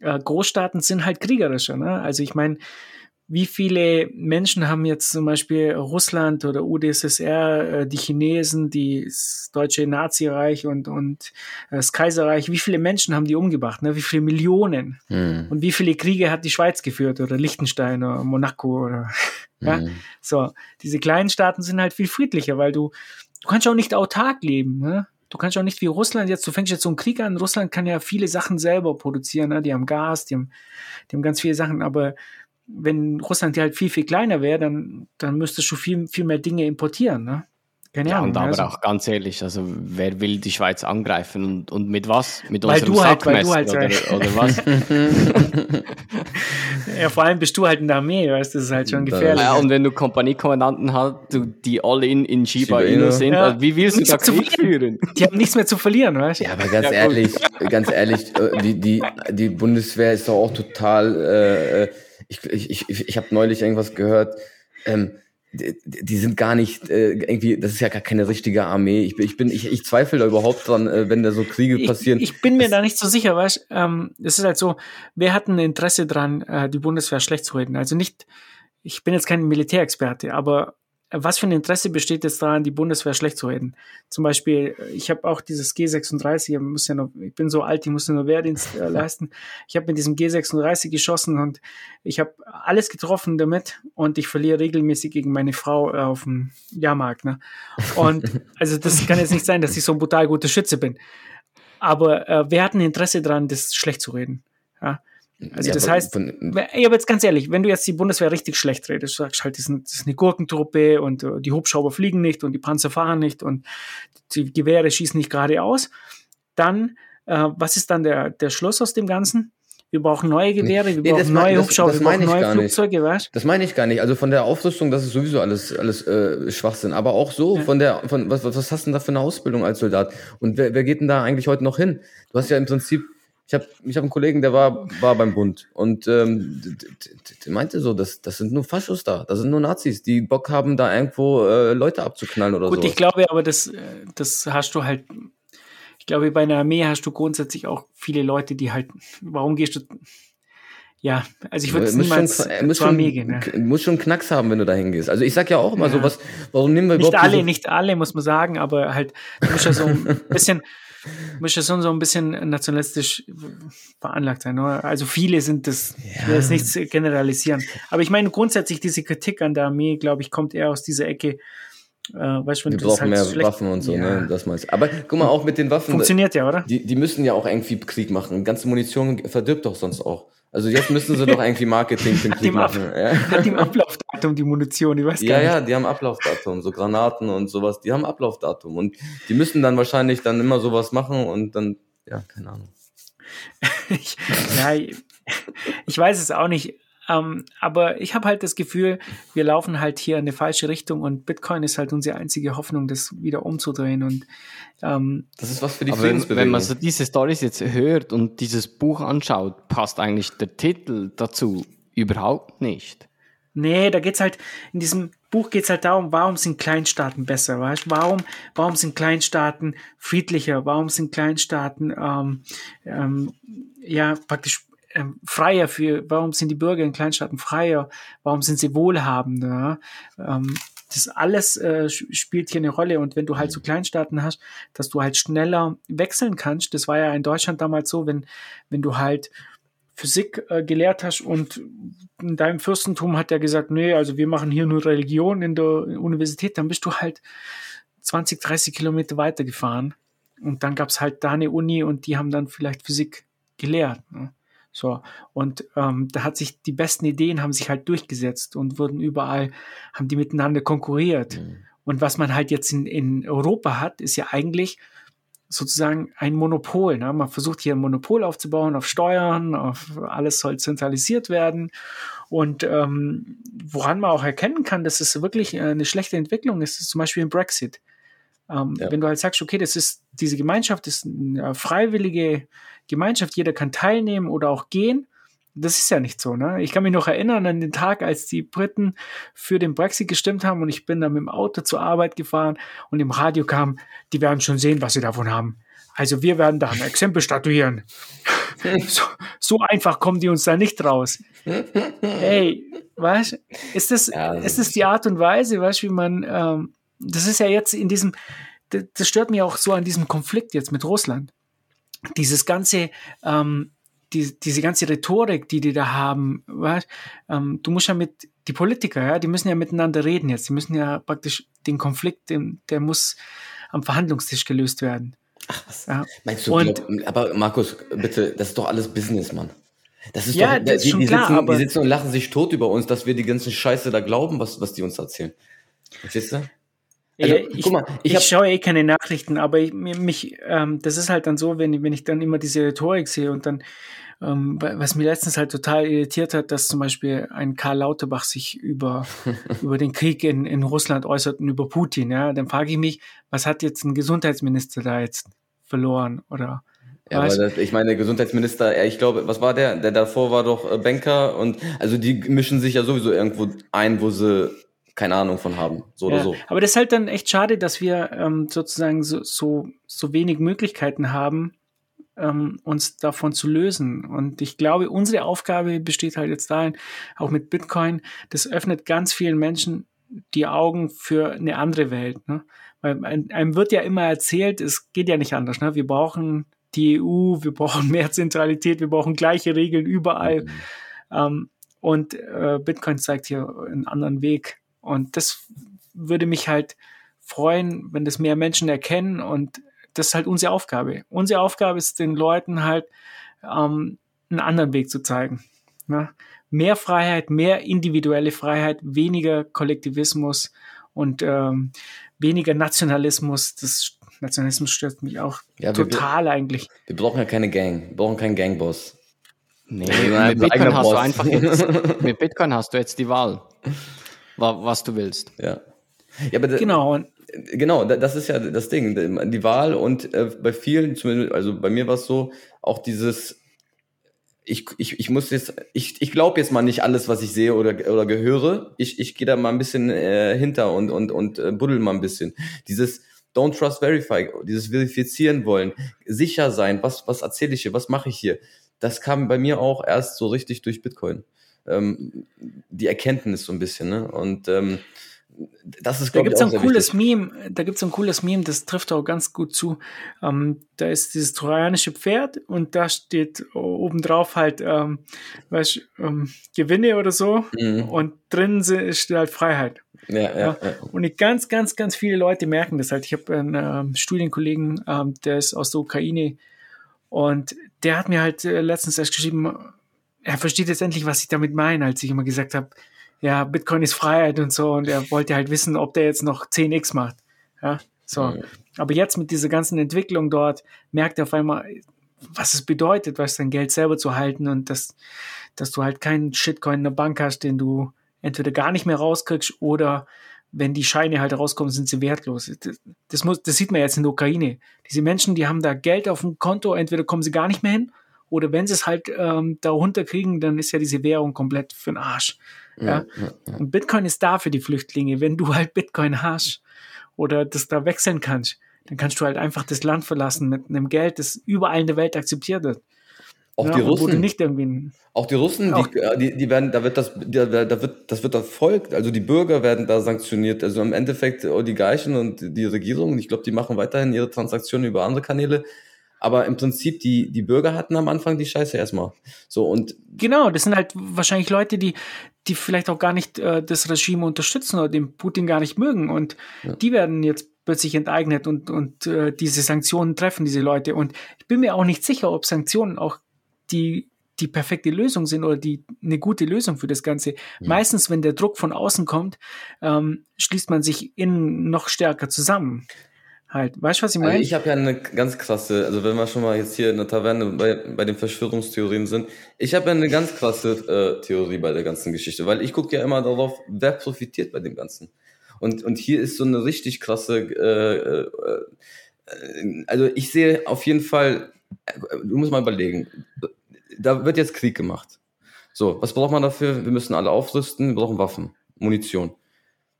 äh, Großstaaten sind halt kriegerischer. Ne? Also ich meine, wie viele Menschen haben jetzt zum Beispiel Russland oder UdSSR, äh, die Chinesen, die, das deutsche Nazireich und, und äh, das Kaiserreich, wie viele Menschen haben die umgebracht? Ne? Wie viele Millionen? Hm. Und wie viele Kriege hat die Schweiz geführt oder Liechtenstein oder Monaco oder (laughs) ja? Hm. So, diese kleinen Staaten sind halt viel friedlicher, weil du, du kannst auch nicht autark leben. Ne? Du kannst auch nicht wie Russland jetzt, du fängst jetzt so einen Krieg an. Russland kann ja viele Sachen selber produzieren. Ne? Die haben Gas, die haben, die haben ganz viele Sachen, aber wenn Russland halt viel, viel kleiner wäre, dann, dann müsstest du viel, viel mehr Dinge importieren. Ne? Keine Ja, Ahnung. und aber also, auch ganz ehrlich, also wer will die Schweiz angreifen und, und mit was? Mit Weil unserem du halt- weil du Sackmesser halt oder, oder was? (laughs) ja, vor allem bist du halt in der Armee, weißt du, das ist halt schon gefährlich. ja, und wenn du Kompaniekommandanten hast, du, die alle in, in Shiba Inu sind, Ja. also wie willst du da Krieg führen? Die haben nichts mehr zu verlieren, weißt du? Ja, aber ganz Ja, ehrlich, ganz ehrlich, äh, die, die, die Bundeswehr ist doch auch total. Äh, äh, ich ich, ich, ich habe neulich irgendwas gehört. Ähm, die, die sind gar nicht äh, irgendwie. Das ist ja gar keine richtige Armee. Ich bin, ich bin, ich, ich zweifle da überhaupt dran, äh, wenn da so Kriege passieren. Ich, ich bin mir Das- da nicht so sicher, weißt ähm, Es ist halt so, wer hat ein Interesse dran, äh, die Bundeswehr schlecht zu reden? Also nicht, ich bin jetzt kein Militärexperte, aber was für ein Interesse besteht jetzt daran, die Bundeswehr schlecht zu reden? Zum Beispiel, ich habe auch dieses G36, ich, muss ja noch, ich bin so alt, ich muss ja nur Wehrdienst äh, (laughs) leisten. Ich habe mit diesem G36 geschossen und ich habe alles getroffen damit und ich verliere regelmäßig gegen meine Frau äh, auf dem Jahrmarkt. Ne? Und (laughs) also das kann jetzt nicht sein, dass ich so ein brutal guter Schütze bin. Aber äh, wer hat ein Interesse daran, das schlecht zu reden? Ja? Also Ja, das aber heißt, von- Ey, aber jetzt ganz ehrlich, wenn du jetzt die Bundeswehr richtig schlecht redest, sagst halt, das ist, eine Gurkentruppe und äh, die Hubschrauber fliegen nicht und die Panzer fahren nicht und die Gewehre schießen nicht geradeaus, dann, äh, was ist dann der, der Schluss aus dem Ganzen? Wir brauchen neue Gewehre, wir Nee, brauchen neue das- Hubschrauber, das wir brauchen neue. Flugzeuge, weißt Das meine ich gar nicht. Also von der Aufrüstung, das ist sowieso alles, alles äh, Schwachsinn. Aber auch so Ja. von der, von was, was was hast du denn da für eine Ausbildung als Soldat? Und wer, wer geht denn da eigentlich heute noch hin? Du hast ja im Prinzip, ich habe ich hab einen Kollegen, der war, war beim Bund und ähm, der meinte so, das, das sind nur Faschos da, das sind nur Nazis, die Bock haben, da irgendwo äh, Leute abzuknallen oder Gut, so. ich glaube aber, das, äh, das hast du halt, ich glaube, bei einer Armee hast du grundsätzlich auch viele Leute, die halt, warum gehst du, ja, also ich würde muss niemals schon, muss zur schon, Armee gehen. Ja. muss schon Knacks haben, wenn du da hingehst. Also ich sag ja auch immer Ja. so was, warum nehmen wir Nicht überhaupt alle, diese- nicht alle, muss man sagen, aber halt, du musst ja so ein (laughs) bisschen, du musst ja schon so ein bisschen nationalistisch veranlagt sein. Oder? Also viele sind das, ich will jetzt nichts generalisieren. Aber ich meine, grundsätzlich diese Kritik an der Armee, glaube ich, kommt eher aus dieser Ecke, äh, weißt Wir das brauchen halt mehr schlecht- Waffen und so, ja. ne? Das meinst. Aber guck mal, auch mit den Waffen. Funktioniert ja, oder? Die, die müssen ja auch irgendwie Krieg machen. Ganze Munition verdirbt doch sonst auch. Also jetzt müssen sie doch (laughs) irgendwie Marketing für den Krieg machen. Ja, Hat die Ablaufdatum die Munition, ich weiß gar ja, nicht. ja, die haben Ablaufdatum, so Granaten und sowas, die haben Ablaufdatum. Und die müssen dann wahrscheinlich dann immer sowas machen und dann, ja, keine Ahnung. (laughs) ich, ja, ich weiß es auch nicht. Ähm, aber ich habe halt das Gefühl, wir laufen halt hier in eine falsche Richtung und Bitcoin ist halt unsere einzige Hoffnung, das wieder umzudrehen. Und ähm, Das ist was für die wenn, Friedensbewegung. wenn man so diese Stories jetzt hört und dieses Buch anschaut, passt eigentlich der Titel dazu überhaupt nicht. nee, da geht's halt, in diesem Buch geht's halt darum, warum sind Kleinstaaten besser, weißt du? Warum, warum sind Kleinstaaten friedlicher? Warum sind Kleinstaaten ähm, ähm, ja praktisch ähm, freier für, warum sind die Bürger in Kleinstaaten freier? Warum sind sie wohlhabender? Ähm, das alles äh, spielt hier eine Rolle und wenn du halt so Kleinstaaten hast, dass du halt schneller wechseln kannst, das war ja in Deutschland damals so, wenn, wenn du halt Physik äh, gelehrt hast und in deinem Fürstentum hat er gesagt, nee, also wir machen hier nur Religion in der Universität, dann bist du halt 20, 30 Kilometer weiter gefahren und dann gab's halt da eine Uni und die haben dann vielleicht Physik gelehrt. Ne? So, und ähm, da hat sich die besten Ideen haben sich halt durchgesetzt und wurden überall, haben die miteinander konkurriert. Und was man halt jetzt in, in Europa hat, ist ja eigentlich sozusagen ein Monopol. Ne? Man versucht hier ein Monopol aufzubauen auf Steuern, auf alles soll zentralisiert werden. Und ähm, woran man auch erkennen kann, dass es wirklich eine schlechte Entwicklung ist, ist zum Beispiel im Brexit. Ähm, Ja. Wenn du halt sagst, okay, das ist diese Gemeinschaft ist eine freiwillige Gemeinschaft, jeder kann teilnehmen oder auch gehen. Das ist ja nicht so, ne? Ich kann mich noch erinnern an den Tag, als die Briten für den Brexit gestimmt haben und ich bin dann mit dem Auto zur Arbeit gefahren und im Radio kam, die werden schon sehen, was sie davon haben. Also wir werden da ein Exempel statuieren. (laughs) so, so einfach kommen die uns da nicht raus. Hey, weißt ist das, Ja, das ist das die Art und Weise, weißt wie man, ähm, das ist ja jetzt in diesem, das, das stört mich auch so an diesem Konflikt jetzt mit Russland. Dieses ganze, ähm, die, diese ganze Rhetorik, die die da haben, weißt, ähm, du musst ja mit, die Politiker, ja, die müssen ja miteinander reden jetzt, die müssen ja praktisch den Konflikt, den, der muss am Verhandlungstisch gelöst werden. Ja. Meinst du, Und- glaub, aber Markus, bitte, das ist doch alles Business, Mann. Das ist Ja, doch, das ist die, schon die, klar, sitzen, aber- die sitzen und lachen sich tot über uns, dass wir die ganzen Scheiße da glauben, was, was die uns erzählen. Verstehst du? Also, Ja, ich, guck mal, ich ich, schaue eh keine Nachrichten, aber ich, mich, ähm, das ist halt dann so, wenn, ich- wenn ich dann immer diese Rhetorik sehe und dann, ähm, wa- was mir letztens halt total irritiert hat, dass zum Beispiel ein Karl Lauterbach sich über, (laughs) über den Krieg in, in Russland äußert und über Putin, ja, dann frage ich mich, was hat jetzt ein Gesundheitsminister da jetzt verloren oder Ja, aber das, ich meine, der Gesundheitsminister, ich glaube, was war der? Der davor war doch äh, Banker und also die mischen sich ja sowieso irgendwo ein, wo sie keine Ahnung von haben. So oder Ja, so. Aber das ist halt dann echt schade, dass wir ähm, sozusagen so, so, so wenig Möglichkeiten haben, ähm, uns davon zu lösen. Und ich glaube, unsere Aufgabe besteht halt jetzt darin, auch mit Bitcoin, das öffnet ganz vielen Menschen die Augen für eine andere Welt. Ne? Weil ein- einem wird ja immer erzählt, es geht ja nicht anders. Ne? Wir brauchen die EU, wir brauchen mehr Zentralität, wir brauchen gleiche Regeln überall. Ähm, und äh, Bitcoin zeigt hier einen anderen Weg. Und das würde mich halt freuen, wenn das mehr Menschen erkennen. Und das ist halt unsere Aufgabe. Unsere Aufgabe ist, den Leuten halt ähm, einen anderen Weg zu zeigen. Ne? Mehr Freiheit, mehr individuelle Freiheit, weniger Kollektivismus und ähm, weniger Nationalismus. Das Nationalismus stört mich auch Ja, wir- total eigentlich. Wir brauchen ja keine Gang. Wir brauchen keinen Gangboss. Nee, mit Bitcoin hast du Boss. einfach jetzt, (laughs) mit Bitcoin hast du jetzt die Wahl, wa- was du willst. Ja. Ja, aber Genau. Genau, da- das ist ja das Ding, die Wahl und äh, bei vielen, zumindest, also bei mir war es so, auch dieses, ich, ich, ich muss jetzt, ich, ich glaube jetzt mal nicht alles, was ich sehe oder, oder gehöre. Ich, ich gehe da mal ein bisschen äh, hinter und, und, und äh, buddel mal ein bisschen. Dieses Don't Trust Verify, dieses Verifizieren wollen, sicher sein, was, was erzähle ich hier, was mache ich hier, das kam bei mir auch erst so richtig durch Bitcoin. Ähm, die Erkenntnis so ein bisschen, ne? Und ähm, das ist, Da glaube ich, auch ein cooles wichtig. Meme, da gibt's ein cooles Meme, das trifft auch ganz gut zu. Ähm, da ist dieses trojanische Pferd und da steht obendrauf halt, ähm, weißt, ähm, Gewinne oder so Mhm. und drin steht halt Freiheit. Ja, ja, Ja. Und ganz, ganz, ganz viele Leute merken das halt. Ich habe einen ähm, Studienkollegen, ähm, der ist aus der Ukraine und der hat mir halt äh, letztens erst geschrieben, er versteht jetzt endlich, was ich damit meine, als ich immer gesagt habe, ja, Bitcoin ist Freiheit und so und er wollte halt wissen, ob der jetzt noch 10x macht. Ja, so. Mhm. Aber jetzt mit dieser ganzen Entwicklung dort merkt er auf einmal, was es bedeutet, was dein Geld selber zu halten und dass, dass du halt keinen Shitcoin in der Bank hast, den du entweder gar nicht mehr rauskriegst oder wenn die Scheine halt rauskommen, sind sie wertlos. Das, das, muss, das sieht man jetzt in der Ukraine. Diese Menschen, die haben da Geld auf dem Konto, entweder kommen sie gar nicht mehr hin oder wenn sie es halt ähm, da runterkriegen, dann ist ja diese Währung komplett für den Arsch. Ja? Und Bitcoin ist da für die Flüchtlinge. Wenn du halt Bitcoin hast oder das da wechseln kannst, dann kannst du halt einfach das Land verlassen mit einem Geld, das überall in der Welt akzeptiert wird. Auch ja, die Russen, nicht irgendwie auch die Russen, Auch- die, äh, die, die werden, da wird das, da, wird, das wird erfolgt. Also die Bürger werden da sanktioniert. Also im Endeffekt Oligarchen und die Regierung, ich glaube, die machen weiterhin ihre Transaktionen über andere Kanäle. Aber im Prinzip, die, die Bürger hatten am Anfang die Scheiße erstmal. So, und Genau, das sind halt wahrscheinlich Leute, die, die vielleicht auch gar nicht äh, das Regime unterstützen oder den Putin gar nicht mögen. Und die werden jetzt plötzlich enteignet und, und äh, diese Sanktionen treffen diese Leute. Und ich bin mir auch nicht sicher, ob Sanktionen auch die, die perfekte Lösung sind oder die eine gute Lösung für das Ganze. Meistens, wenn der Druck von außen kommt, ähm, schließt man sich innen noch stärker zusammen. Halt, weißt du, was ich Also meine? ich habe ja eine ganz krasse, also wenn wir schon mal jetzt hier in der Taverne bei, bei den Verschwörungstheorien sind, ich habe ja eine ganz krasse äh, Theorie bei der ganzen Geschichte, weil ich gucke ja immer darauf, wer profitiert bei dem Ganzen. Und, und hier ist so eine richtig krasse, äh, äh, also ich sehe auf jeden Fall, du musst mal überlegen, da wird jetzt Krieg gemacht. So, was braucht man dafür? Wir müssen alle aufrüsten, wir brauchen Waffen, Munition.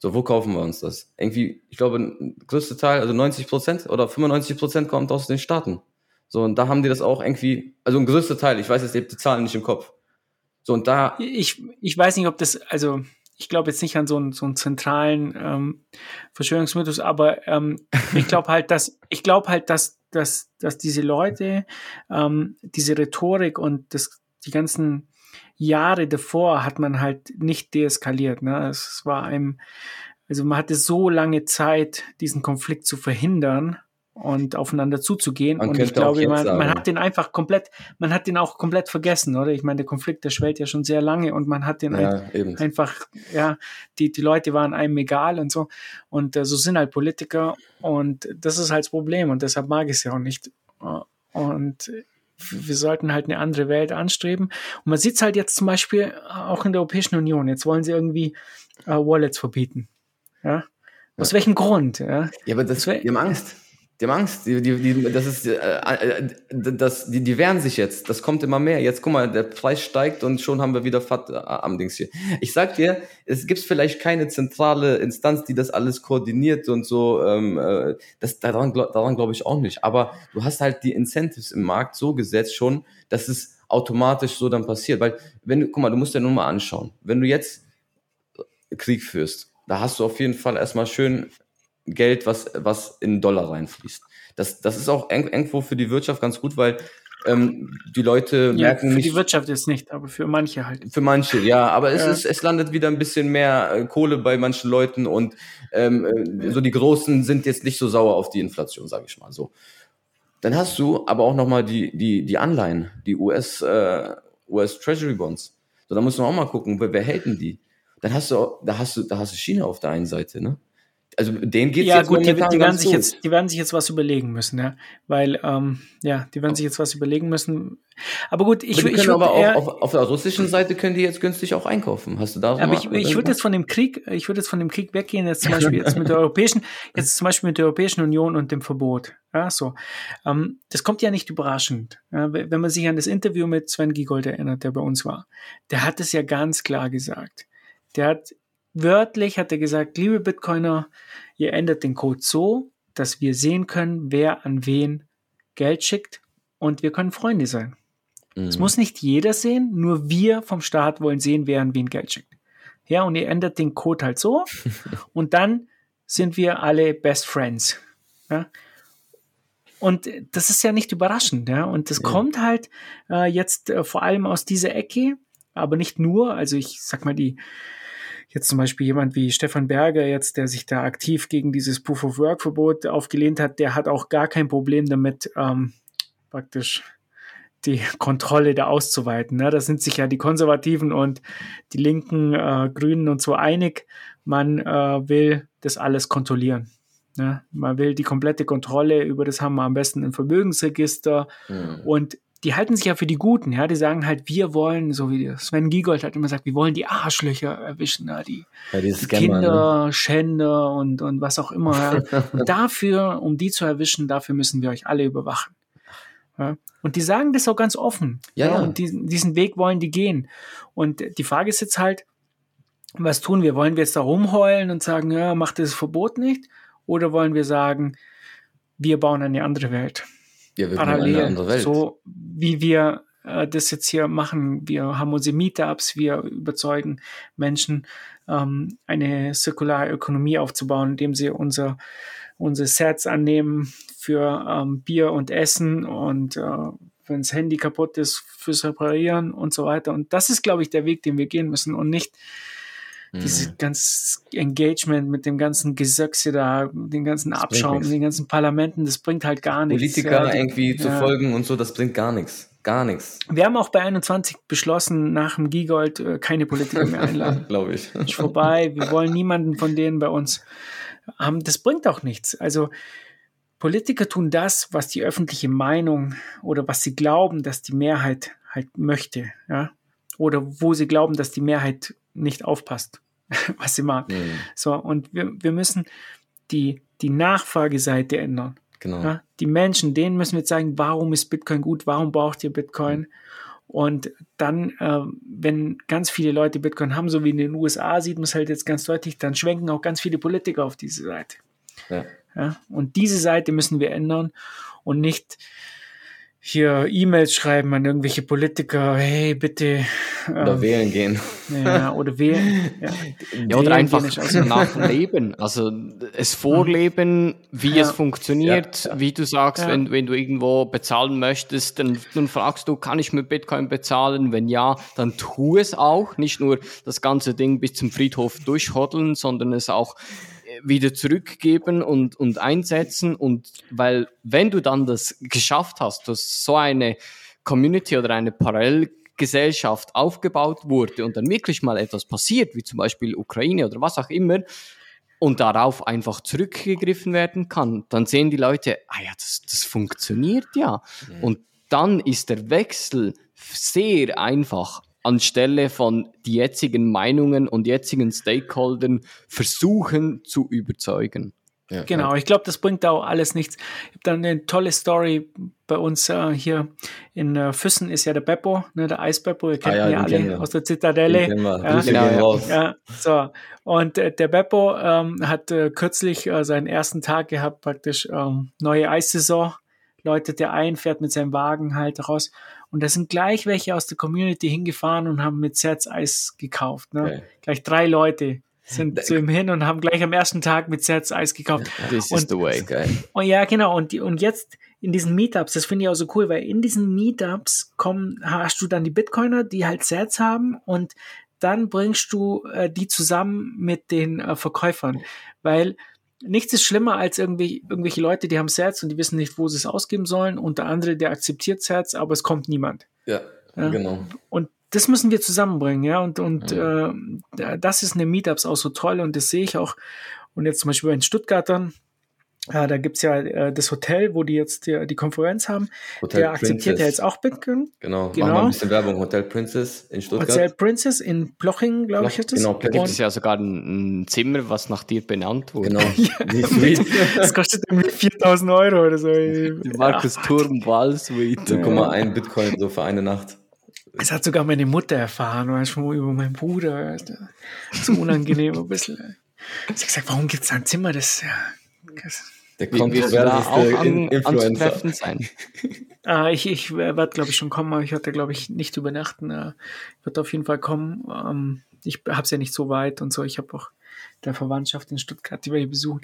So, wo kaufen wir uns das? Irgendwie, ich glaube, ein größter Teil, also 90 Prozent oder 95 Prozent kommt aus den Staaten. So, und da haben die das auch irgendwie, also ein größter Teil, ich weiß jetzt die Zahlen nicht im Kopf. So, und da, ich, ich weiß nicht, ob das, also ich glaube jetzt nicht an so einen, so einen zentralen ähm, Verschwörungsmythos, aber ähm, ich glaube halt, dass ich glaube halt, dass, dass, dass diese Leute ähm, diese Rhetorik und das, die ganzen Jahre davor hat man halt nicht deeskaliert. Ne? Es war einem, also man hatte so lange Zeit, diesen Konflikt zu verhindern und aufeinander zuzugehen. Man und ich glaube, man, man hat den einfach komplett, man hat den auch komplett vergessen, oder? Ich meine, der Konflikt, der schwellt ja schon sehr lange und man hat den ein, ja, eben. einfach, ja, die, die Leute waren einem egal und so. Und äh, so sind halt Politiker und das ist halt das Problem und deshalb mag ich es ja auch nicht. Äh, Und wir sollten halt eine andere Welt anstreben. Und man sieht es halt jetzt zum Beispiel auch in der Europäischen Union. Jetzt wollen sie irgendwie äh, Wallets verbieten. Ja? Aus welchem Grund? Ja? Ja, aber das, die haben Angst. Die haben Angst. Die, die, die, das ist, äh, äh, das, die, die wehren sich jetzt. Das kommt immer mehr. Jetzt guck mal, der Preis steigt und schon haben wir wieder Fat äh, am Dings hier. Ich sag dir, es gibt vielleicht keine zentrale Instanz, die das alles koordiniert und so. Ähm, äh, das, daran daran glaube ich auch nicht. Aber du hast halt die Incentives im Markt so gesetzt schon, dass es automatisch so dann passiert. Weil, wenn du, guck mal, du musst dir nur mal anschauen. Wenn du jetzt Krieg führst, da hast du auf jeden Fall erstmal schön Geld, was, was in Dollar reinfließt. Das, das ist auch irgendwo für die Wirtschaft ganz gut, weil ähm, die Leute Ja, merken für nicht, die Wirtschaft jetzt nicht, aber für manche halt. für manche, ja, aber es Ja. ist, es landet wieder ein bisschen mehr äh, Kohle bei manchen Leuten und ähm, äh, so die Großen sind jetzt nicht so sauer auf die Inflation, sage ich mal so. Dann hast du aber auch noch mal die die die Anleihen, die US äh, US Treasury Bonds. So, da muss man auch mal gucken, wer, wer hält denn die? Dann hast du auch- da hast du da hast du China auf der einen Seite, ne? Also denen geht's ja, jetzt gut, die, die, werden sich gut. jetzt, die werden sich jetzt was überlegen müssen, ja. Weil, ähm, ja, die werden sich jetzt was überlegen müssen. Aber gut, ich, aber ich würde aber auch auf, auf der russischen Seite können die jetzt günstig auch einkaufen. Hast du da aber mal- ich, ich würde jetzt von dem Krieg, ich würde jetzt von dem Krieg weggehen, jetzt zum (laughs) Beispiel jetzt mit der Europäischen, jetzt zum Beispiel mit der Europäischen Union und dem Verbot. Ja, so. Ähm, das kommt ja nicht überraschend. Ja, wenn man sich an das Interview mit Sven Giegold erinnert, der bei uns war, der hat es ja ganz klar gesagt. Der hat wörtlich hat er gesagt, liebe Bitcoiner, ihr ändert den Code so, dass wir sehen können, wer an wen Geld schickt und wir können Freunde sein. Es Mhm. muss nicht jeder sehen, nur wir vom Staat wollen sehen, wer an wen Geld schickt. Ja, und ihr ändert den Code halt so (laughs) und dann sind wir alle Best Friends. Ja. Und das ist ja nicht überraschend, ja. Und das Ja. kommt halt äh, jetzt äh, vor allem aus dieser Ecke, aber nicht nur. Also ich sag mal, die jetzt zum Beispiel jemand wie Stefan Berger jetzt, der sich da aktiv gegen dieses Proof of Work Verbot aufgelehnt hat, der hat auch gar kein Problem damit, ähm, praktisch die Kontrolle da auszuweiten. Ne? Da sind sich ja die Konservativen und die Linken, äh, Grünen und so einig. Man äh, will das alles kontrollieren. Ne? Man will die komplette Kontrolle über das haben wir am besten im Vermögensregister. Mhm. Und die halten sich ja für die Guten, ja. Die sagen halt, wir wollen, so wie Sven Giegold hat immer gesagt, wir wollen die Arschlöcher erwischen, ja, die Ja, die Scammer, ne? Kinder, Schänder und, und was auch immer. Ja. Und (laughs) dafür, um die zu erwischen, dafür müssen wir euch alle überwachen. Ja. Und die sagen das auch ganz offen. Ja, ja. Und diesen, diesen Weg wollen die gehen. Und die Frage ist jetzt halt, was tun wir? Wollen wir jetzt da rumheulen und sagen, ja, macht das Verbot nicht? Oder wollen wir sagen, wir bauen eine andere Welt? Ja, Parallel, so wie wir äh, das jetzt hier machen. Wir haben unsere Meetups, wir überzeugen Menschen, ähm, eine zirkulare Ökonomie aufzubauen, indem sie unser, unsere Sets annehmen für ähm, Bier und Essen und äh, wenn das Handy kaputt ist, fürs Reparieren und so weiter. Und das ist, glaube ich, der Weg, den wir gehen müssen und nicht Mhm. dieses ganze Engagement mit dem ganzen Gesöchse da, den ganzen bringt Abschaum, den ganzen Parlamenten, das bringt halt gar nichts. Politiker Ja, die- irgendwie zu ja. folgen und so, das bringt gar nichts. Gar nichts, Wir haben auch bei 21 beschlossen, nach dem Giegold äh, keine Politiker mehr einladen. (laughs) glaube ich. Ist vorbei. Wir wollen niemanden von denen bei uns haben. Das bringt auch nichts. Also Politiker tun das, was die öffentliche Meinung oder was sie glauben, dass die Mehrheit halt möchte, ja, oder wo sie glauben, dass die Mehrheit nicht aufpasst, (laughs) was sie mag. Mhm. So, und wir, wir müssen die, die Nachfrageseite ändern. Genau. Ja, die Menschen, denen müssen wir zeigen, warum ist Bitcoin gut, warum braucht ihr Bitcoin? Und dann, äh, wenn ganz viele Leute Bitcoin haben, so wie in den USA, sieht man es halt jetzt ganz deutlich, dann schwenken auch ganz viele Politiker auf diese Seite. Ja. Ja, und diese Seite müssen wir ändern und nicht hier E-Mails schreiben an irgendwelche Politiker, hey, bitte. Oder ähm, wählen gehen. Ja, oder wählen. (laughs) Ja. Ja, oder einfach nachleben. Also es vorleben, wie Ja. es funktioniert, wie du sagst, Ja. wenn, wenn du irgendwo bezahlen möchtest, dann, dann fragst du, kann ich mit Bitcoin bezahlen? Wenn ja, dann tu es auch. Nicht nur das ganze Ding bis zum Friedhof durchhoddeln, sondern es auch wieder zurückgeben und, und einsetzen. Und weil, wenn du dann das geschafft hast, dass so eine Community oder eine Parallelgesellschaft aufgebaut wurde und dann wirklich mal etwas passiert, wie zum Beispiel Ukraine oder was auch immer, und darauf einfach zurückgegriffen werden kann, dann sehen die Leute, ah ja, das, das funktioniert ja. Und dann ist der Wechsel sehr einfach anstelle von die jetzigen Meinungen und jetzigen Stakeholdern versuchen zu überzeugen. Ja, Genau, ich glaube, das bringt auch alles nichts. Ich habe dann eine tolle Story bei uns äh, hier in äh, Füssen ist ja der Beppo, ne, der Eisbeppo, ihr kennt Ah ja, ihn ja alle wir. aus der Zitadelle. Ja. Genau, ja. Ja, so. Und äh, der Beppo ähm, hat äh, kürzlich äh, seinen ersten Tag gehabt, praktisch ähm, neue Eissaison, läutet er ein, fährt mit seinem Wagen halt raus. Und da sind gleich welche aus der Community hingefahren und haben mit Sets Eis gekauft. Ne? Geil. Gleich drei Leute sind zu ihm hin und haben gleich am ersten Tag mit Sets Eis gekauft. (laughs) This is Und- the Das way. ist geil. Oh ja, genau. Und, die, und jetzt in diesen Meetups, das finde ich auch so cool, weil in diesen Meetups kommen, hast du dann die Bitcoiner, die halt Sets haben und dann bringst du äh, die zusammen mit den äh, Verkäufern, weil nichts ist schlimmer als irgendwie, irgendwelche Leute, die haben Sets und die wissen nicht, wo sie es ausgeben sollen und der andere, der akzeptiert Sets, aber es kommt niemand. Ja, Ja. genau. Und das müssen wir zusammenbringen, ja. Und, und äh, das ist in den Meetups auch so toll und das sehe ich auch. Und jetzt zum Beispiel in Stuttgart dann, äh, da gibt's ja äh, das Hotel, wo die jetzt die, die Konferenz haben. Hotel der akzeptiert ja jetzt auch Bitcoin. Genau. Genau. Machen wir ein bisschen Werbung. Hotel Princess in Stuttgart. Hotel Princess in Ploching, glaube ich, ist das. Genau, Da gibt es ja sogar ein, ein Zimmer, was nach dir benannt wurde. Genau. (laughs) Suite. (laughs) (laughs) das kostet irgendwie 4000 Euro oder so. Die Markus Turm Wall Suite. 0,1 Bitcoin so für eine Nacht. Das hat sogar meine Mutter erfahren, weißt du, über meinen Bruder. weißt du. So unangenehm ein bisschen. Sie hat gesagt, warum gibt's da ein Zimmer, das, ja, das Der kontroverseste an, In- Influencer. anzutreffen sein? Äh, (laughs) ich ich werde, glaube ich, schon kommen, aber ich werde, glaube ich, nicht übernachten. Äh, ich werde auf jeden Fall kommen. Ähm, ich habe es ja nicht so weit und so. Ich habe auch der Verwandtschaft in Stuttgart, die wir hier besuchen.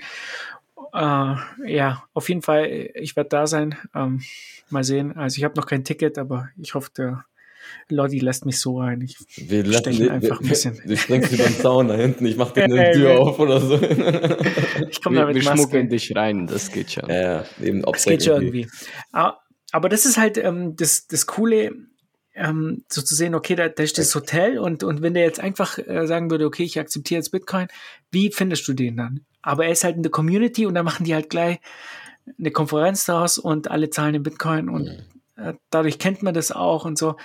Äh, ja, auf jeden Fall, ich werde da sein. Ähm, mal sehen. Also ich habe noch kein Ticket, aber ich hoffe, der Lodi lässt mich so rein. Ich, Wir lassen Stechen wir, einfach ein wir, bisschen. Du springst über den Zaun da hinten, ich mach dir (laughs) eine Tür auf oder so. ich komme Wir, da mit wir Maske. schmuggeln dich rein, das geht schon. ja, eben Es geht schon irgendwie. Aber, aber das ist halt ähm, das, das Coole, ähm, so zu sehen, okay, da, da ist das Hotel und, und wenn der jetzt einfach äh, sagen würde, okay, ich akzeptiere jetzt Bitcoin, wie findest du den dann? Aber er ist halt in der Community und da machen die halt gleich eine Konferenz daraus und alle zahlen in Bitcoin und äh, dadurch kennt man das auch und so.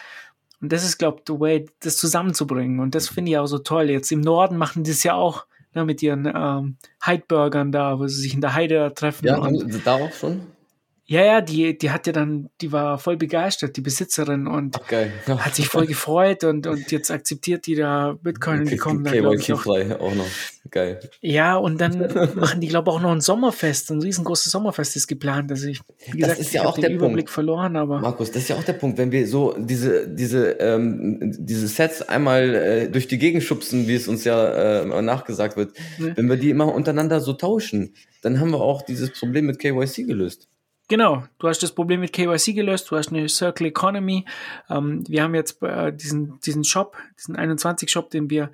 Und das ist, glaube ich, the way, das zusammenzubringen. Und das finde ich auch so toll. Jetzt im Norden machen die es ja auch ne, mit ihren ähm, Heidburgern da, wo sie sich in der Heide treffen. Ja, haben Sie da auch schon? Ja, ja, die, die hat ja dann, die war voll begeistert, die Besitzerin und geil. hat sich voll gefreut und, und jetzt akzeptiert die da Bitcoin und die kommen da, glaube ich, auch. Auch noch. Geil. Ja, und dann (laughs) machen die, glaube ich, auch noch ein Sommerfest, ein riesengroßes Sommerfest ist geplant. Also ich, wie Das gesagt, ist ich ja auch der Überblick Punkt. verloren, aber Markus, das ist ja auch der Punkt, wenn wir so diese, diese, ähm, diese Sets einmal äh, durch die Gegend schubsen, wie es uns ja äh, nachgesagt wird, Ja. wenn wir die immer untereinander so tauschen, dann haben wir auch dieses Problem mit KYC gelöst. Genau, du hast das Problem mit KYC gelöst, du hast eine Circle Economy. Ähm, wir haben jetzt äh, diesen, diesen Shop, diesen 21-Shop, den wir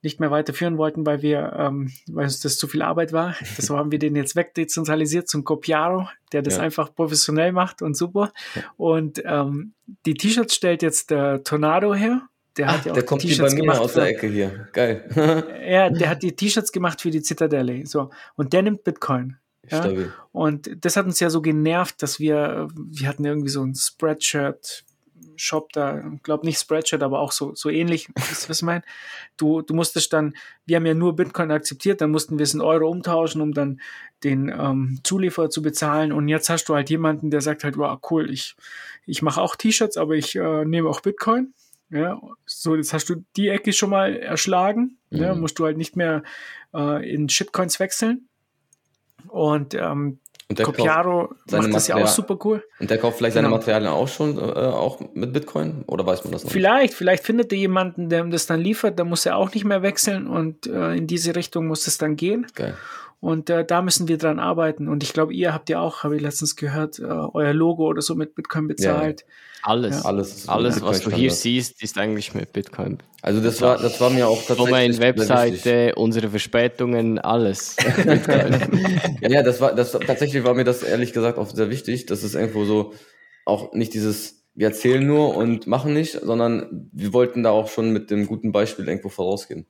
nicht mehr weiterführen wollten, weil wir, ähm, weil uns das zu viel Arbeit war. Deshalb haben wir den jetzt wegdezentralisiert zum Copiaro, der das Ja. einfach professionell macht und super. Und ähm, die T-Shirts stellt jetzt der Tornado her. Der hat ja auch der die kommt hier bei T-Shirts mir gemacht. aus der für- Ecke hier. Geil. (laughs) ja, der hat die T-Shirts gemacht für die Zitadelle. So. Und der nimmt Bitcoin. Ja? Und das hat uns ja so genervt, dass wir, wir hatten irgendwie so ein Spreadshirt. Shop da, glaube nicht Spreadshirt, aber auch so, so ähnlich. (laughs) Was ich meine? Du, du musstest dann, wir haben ja nur Bitcoin akzeptiert, dann mussten wir es in Euro umtauschen, um dann den ähm, Zulieferer zu bezahlen. Und jetzt hast du halt jemanden, der sagt halt, wow, cool, ich, ich mache auch T-Shirts, aber ich äh, nehme auch Bitcoin. Ja, so, jetzt hast du die Ecke schon mal erschlagen. Mhm. Ja, musst du halt nicht mehr äh, in Shitcoins wechseln. Und ähm, Und Copiaro seine macht das ja auch super cool. und der kauft vielleicht seine Genau. Materialien auch schon, äh, auch mit Bitcoin? Oder weiß man das noch? nicht? Vielleicht, vielleicht findet er jemanden, der ihm das dann liefert, da muss er auch nicht mehr wechseln und äh, in diese Richtung muss es dann gehen. Geil. Und äh, da müssen wir dran arbeiten. Und ich glaube, ihr habt ja auch, habe ich letztens gehört, äh, euer Logo oder so mit Bitcoin bezahlt. Alles. Ja. Alles, ist Alles, mit was du hier siehst, ist eigentlich mit Bitcoin. Also das war, das war mir auch tatsächlich Domain. Webseite, unsere Verspätungen, alles. (laughs) Ja, ja, das war, das tatsächlich war mir das ehrlich gesagt auch sehr wichtig, dass es irgendwo so auch nicht dieses, wir erzählen nur und machen nicht, sondern wir wollten da auch schon mit dem guten Beispiel irgendwo vorausgehen.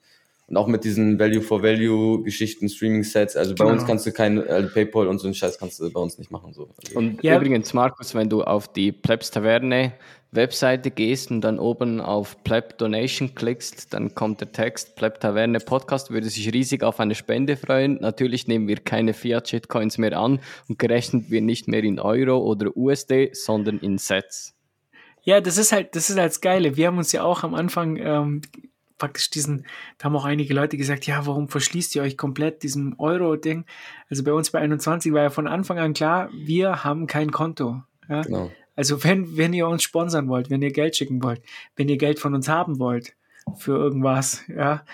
Und auch mit diesen Value for Value Geschichten, Streaming Sets. Also bei Genau. uns kannst du kein also PayPal und so einen Scheiß kannst du bei uns nicht machen. So. Also, Und Ja. übrigens, Markus, wenn du auf die Plebs Taverne Webseite gehst und dann oben auf Pleb Donation klickst, dann kommt der Text Pleb Taverne Podcast, würde sich riesig auf eine Spende freuen. Natürlich nehmen wir keine Fiat-Shitcoins mehr an und gerechnet wir nicht mehr in Euro oder USD, sondern in Sets. Ja, das ist halt, das ist halt das Geile. Wir haben uns ja auch am Anfang ähm, praktisch diesen, da haben auch einige Leute gesagt, ja, warum verschließt ihr euch komplett diesem Euro-Ding? Also bei uns bei 21 war ja von Anfang an klar, wir haben kein Konto. Ja? genau. Also wenn, wenn ihr uns sponsern wollt, wenn ihr Geld schicken wollt, wenn ihr Geld von uns haben wollt für irgendwas, ja,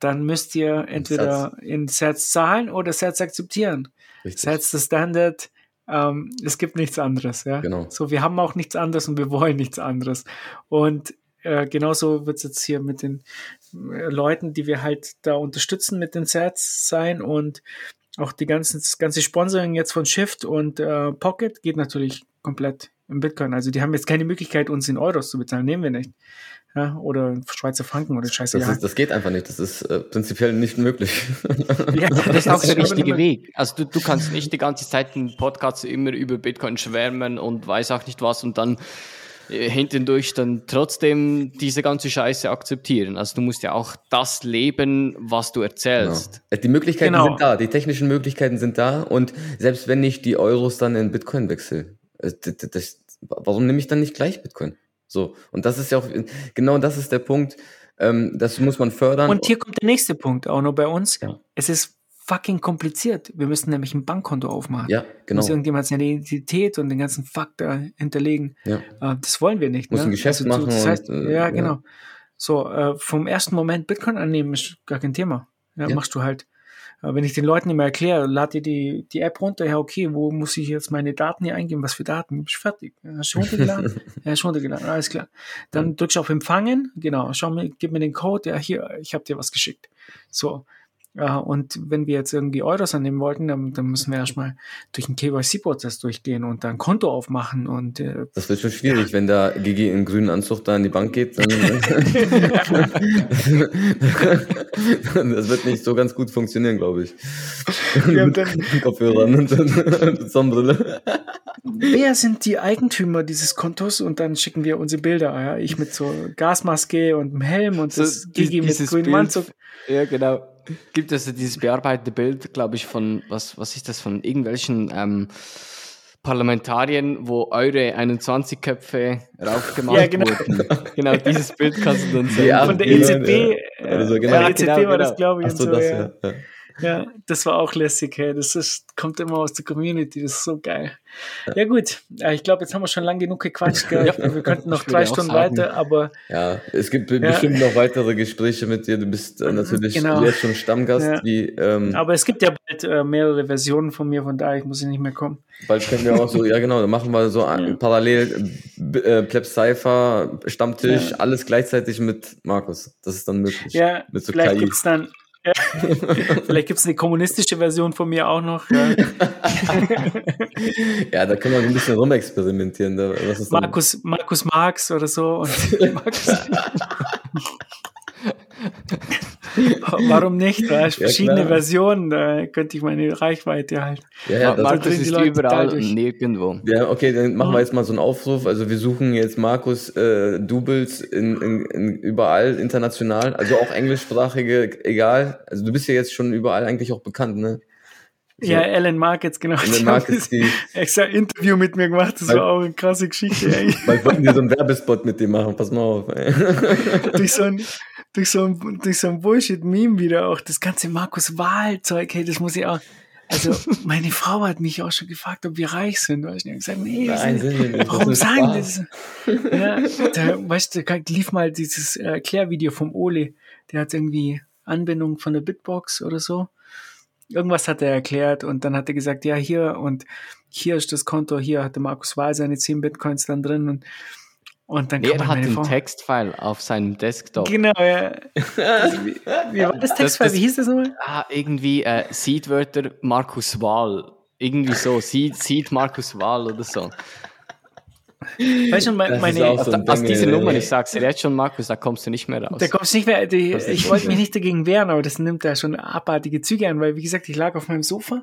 dann müsst ihr entweder in Sets zahlen oder Sets akzeptieren. Richtig. Sets the Standard, ähm, es gibt nichts anderes, ja. Genau. So, wir haben auch nichts anderes und wir wollen nichts anderes. Und äh, genauso wird es jetzt hier mit den äh, Leuten, die wir halt da unterstützen mit den Sets sein und auch die ganzen, das ganze Sponsoring jetzt von Shift und äh, Pocket geht natürlich komplett im Bitcoin. Also die haben jetzt keine Möglichkeit, uns in Euros zu bezahlen, nehmen wir nicht. Ja, oder Schweizer Franken oder Scheiße. Das, ist, das geht einfach nicht. Das ist äh, prinzipiell nicht möglich. (laughs) ja, Das ist auch der richtige Weg. Also du, du kannst nicht die ganze Zeit in Podcasts immer über Bitcoin schwärmen und weiß auch nicht was und dann hintendurch dann trotzdem diese ganze Scheiße akzeptieren. Also du musst ja auch das leben, was du erzählst. Genau. Die Möglichkeiten Genau. sind da, die technischen Möglichkeiten sind da und selbst wenn ich die Euros dann in Bitcoin wechsle, äh, das, das, warum nehme ich dann nicht gleich Bitcoin? So, und das ist ja auch, genau das ist der Punkt, ähm, das muss man fördern. Und hier kommt der nächste Punkt, auch noch bei uns. Ja. Es ist fucking kompliziert. Wir müssen nämlich ein Bankkonto aufmachen. ja, genau. Muss irgendjemand seine Identität und den ganzen Fuck da hinterlegen. Ja. Äh, das wollen wir nicht. Muss ne? ein Geschäft so, machen Das heißt, und, äh, ja, ja. genau. So, äh, vom ersten Moment Bitcoin annehmen ist gar kein Thema. Ja, Ja. Machst du halt. Äh, wenn ich den Leuten immer erkläre, lad dir die, die App runter, ja, okay, wo muss ich jetzt meine Daten hier eingeben? Was für Daten? Bist fertig. Ja, Hast du runtergeladen? (laughs) ja, ist runtergeladen, alles klar. Dann drückst du auf Empfangen, genau, schau mir, gib mir den Code, ja, hier, ich habe dir was geschickt. So. Ja, und wenn wir jetzt irgendwie Euros annehmen wollten, dann, dann müssen wir erstmal durch einen KYC-Prozess durchgehen und dann ein Konto aufmachen und äh, Das wird schon schwierig, wenn da Gigi in grünen Anzug da in die Bank geht. Dann (laughs) das wird nicht so ganz gut funktionieren, glaube ich. (laughs) Wir haben dann- Mit Kopfhörern und und (laughs) Sonnenbrille. wer sind die Eigentümer dieses Kontos? Und dann schicken wir unsere Bilder. Ja? Ich mit so Gasmaske und einem Helm und das So, Gigi mit grünem Anzug. Ja, genau. Gibt es dieses bearbeitete Bild, glaube ich, von, was, was ist das, von irgendwelchen ähm, Parlamentariern, wo eure 21 Köpfe raufgemacht Ja, genau. wurden. Genau, dieses Bild kannst du dann sehen. Ja, Von der EZB, ja. Also, genau. bei Ja, der EZB genau, war das, genau. glaube ich. Ach so, so, das, ja. Ja. ja. (laughs) Ja, das war auch lässig, hey. Das ist, kommt immer aus der Community, das ist so geil. Ja, gut. Ja, ich glaube, jetzt haben wir schon lang genug gequatscht, gell? (laughs) Wir könnten noch Ich drei Stunden sagen. weiter, aber Ja, es gibt bestimmt noch weitere Gespräche mit dir. Du bist äh, natürlich Genau. jetzt schon Stammgast. Ja. Wie, ähm, aber es gibt ja bald äh, mehrere Versionen von mir, von daher muss ich nicht mehr kommen. bald können wir auch so, ja genau, dann machen wir so ein- parallel äh, Plebs Cypher, Stammtisch, Ja. alles gleichzeitig mit Markus. Das ist dann möglich. Ja, mit so vielleicht KI. gibt's dann ja, vielleicht gibt's eine kommunistische Version von mir auch noch. Ja. (laughs) Ja, da können wir ein bisschen rumexperimentieren. Markus, Markus Marx oder so. Und (laughs) Markus, (laughs) Warum nicht? Da ist Ja, verschiedene klar. Versionen, da könnte ich meine Reichweite halten. Ja, ja, das, Markus die ist Leute überall und nirgendwo. ja, okay, dann machen wir jetzt mal so einen Aufruf. Also wir suchen jetzt Markus äh, Doubles in, in, in überall international, also auch englischsprachige, egal. Also du bist ja jetzt schon überall eigentlich auch bekannt, ne? So. Ja, Alan Markets, genau. Alan Die Markets, die- extra Interview mit mir gemacht, das war auch eine krasse Geschichte. Ey. Bald wollten wir so einen Werbespot mit dir machen, pass mal auf. Ey. (laughs) durch so ein, durch so ein, durch so ein Bullshit-Meme wieder auch. Das ganze Markus Wahl-Zeug, hey, das muss ich auch. Also, meine Frau hat mich auch schon gefragt, ob wir reich sind. Du? Ich hab gesagt, nee, Nein, sind, sind wir nicht. warum sagen das? Ja, da, weißt du, lief mal dieses äh, Erklärvideo vom Ole. Der hat irgendwie Anbindung von der Bitbox oder so. Irgendwas hat er erklärt und dann hat er gesagt, ja, hier und hier ist das Konto, hier hat der Markus Wahl seine 10 Bitcoins dann drin und, und dann Nee, er hat den Frau. Textfile auf seinem Desktop. Genau, ja. wie, (laughs) wie war das Textfile? das- Wie hieß das nochmal? Ah, irgendwie äh, Seedwörter Markus Wahl. Irgendwie so, Seed, Seed Markus Wahl oder so. Weißt du, Das meine, Aus, so aus Ding, dieser. Nummer, ich sag's dir jetzt schon, Markus, da kommst du nicht mehr raus. da kommst du nicht mehr, die, ich wollte mich nicht dagegen wehren, aber das nimmt da schon abartige Züge an, weil, wie gesagt, ich lag auf meinem Sofa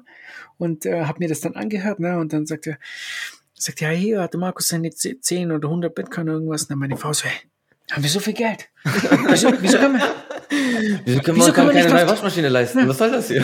und äh, habe mir das dann angehört, ne, und dann sagt er, sagt ja, hier hat der Markus seine 10 oder 100 Bitcoin oder irgendwas, und dann meine Frau so, hey, haben wir so viel Geld? Wieso, wieso können wir, (laughs) Wieso können Wieso wir können keine neue Waschmaschine leisten? Was soll das hier?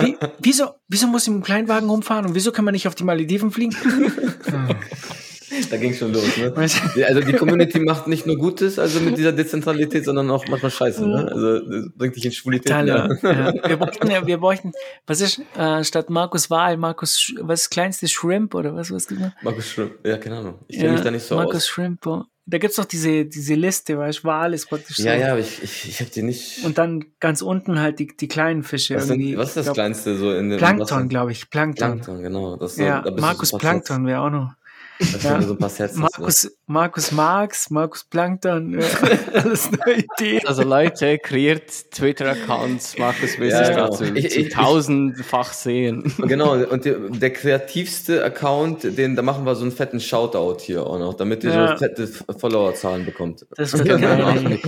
wie, wieso, wieso muss ich mit dem Kleinwagen rumfahren und wieso können wir nicht auf die Malediven fliegen? (laughs) (laughs) da ging's schon los, ne? Ja, Also die Community macht nicht nur Gutes, also mit dieser Dezentralität, sondern auch manchmal Scheiße, ne? Also das bringt dich in Schwulität. Ja. Ja. ja. Wir bräuchten, ja, wir bräuchten, was ist, äh, statt Markus Wahl, Markus, was ist das kleinste Shrimp oder was, was gibt Markus Schrimm, ja, keine Ahnung. Ich kenne mich da nicht so Markus aus. Shrimp. oh. Da gibt's doch diese, diese Liste, weißt du, Wahl ist praktisch so. Ja, ja, aber ich, ich, ich habe die nicht. Und dann ganz unten halt die, die kleinen Fische was, irgendwie. sind, was ist das glaub, Kleinste so in dem Plankton, glaube ich. Plankton. Plankton, genau. Das Ja, da Markus Plankton wäre auch noch. Sets- Da stehen Ja. so ein paar Sets. Markus, Markus Marx, Markus Plankton, ja, (laughs) alles eine Idee. Also Leute, kreiert Twitter-Accounts, Markus will Ja, sich genau. dazu Ich- zu ich- tausendfach sehen. Genau, (laughs) und der, der kreativste Account, den, da machen wir so einen fetten Shoutout hier auch noch, damit ihr Ja. so fette Follower-Zahlen bekommt. Das wird Ja, geil.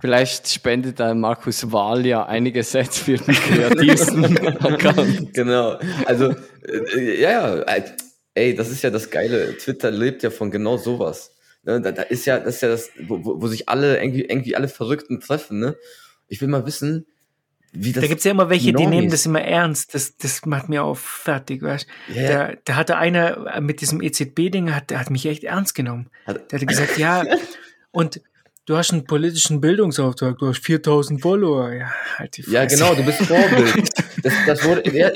Vielleicht spendet ein Markus Wahl ja einige Sets für den kreativsten (laughs) Account. Genau. Also, äh, ja, ja, äh, ey, das ist ja das Geile. Twitter lebt ja von genau sowas. Ne, Da, da ist ja, das ist ja das, wo, wo sich alle, irgendwie, irgendwie alle Verrückten treffen, ne? Ich will mal wissen, wie das. Da gibt's ja immer welche, die Normis- nehmen das immer ernst. Das, das macht mir auch fertig, weißt ja. Da, da hatte einer mit diesem EZB-Ding, hat, der hat mich echt ernst genommen. Hat- Der hat gesagt, ja, (laughs) und du hast einen politischen Bildungsauftrag, du hast 4000 Follower. Ja, halt die Ja, Fresse. genau, du bist Vorbild. (laughs) Das, das wurde, ja,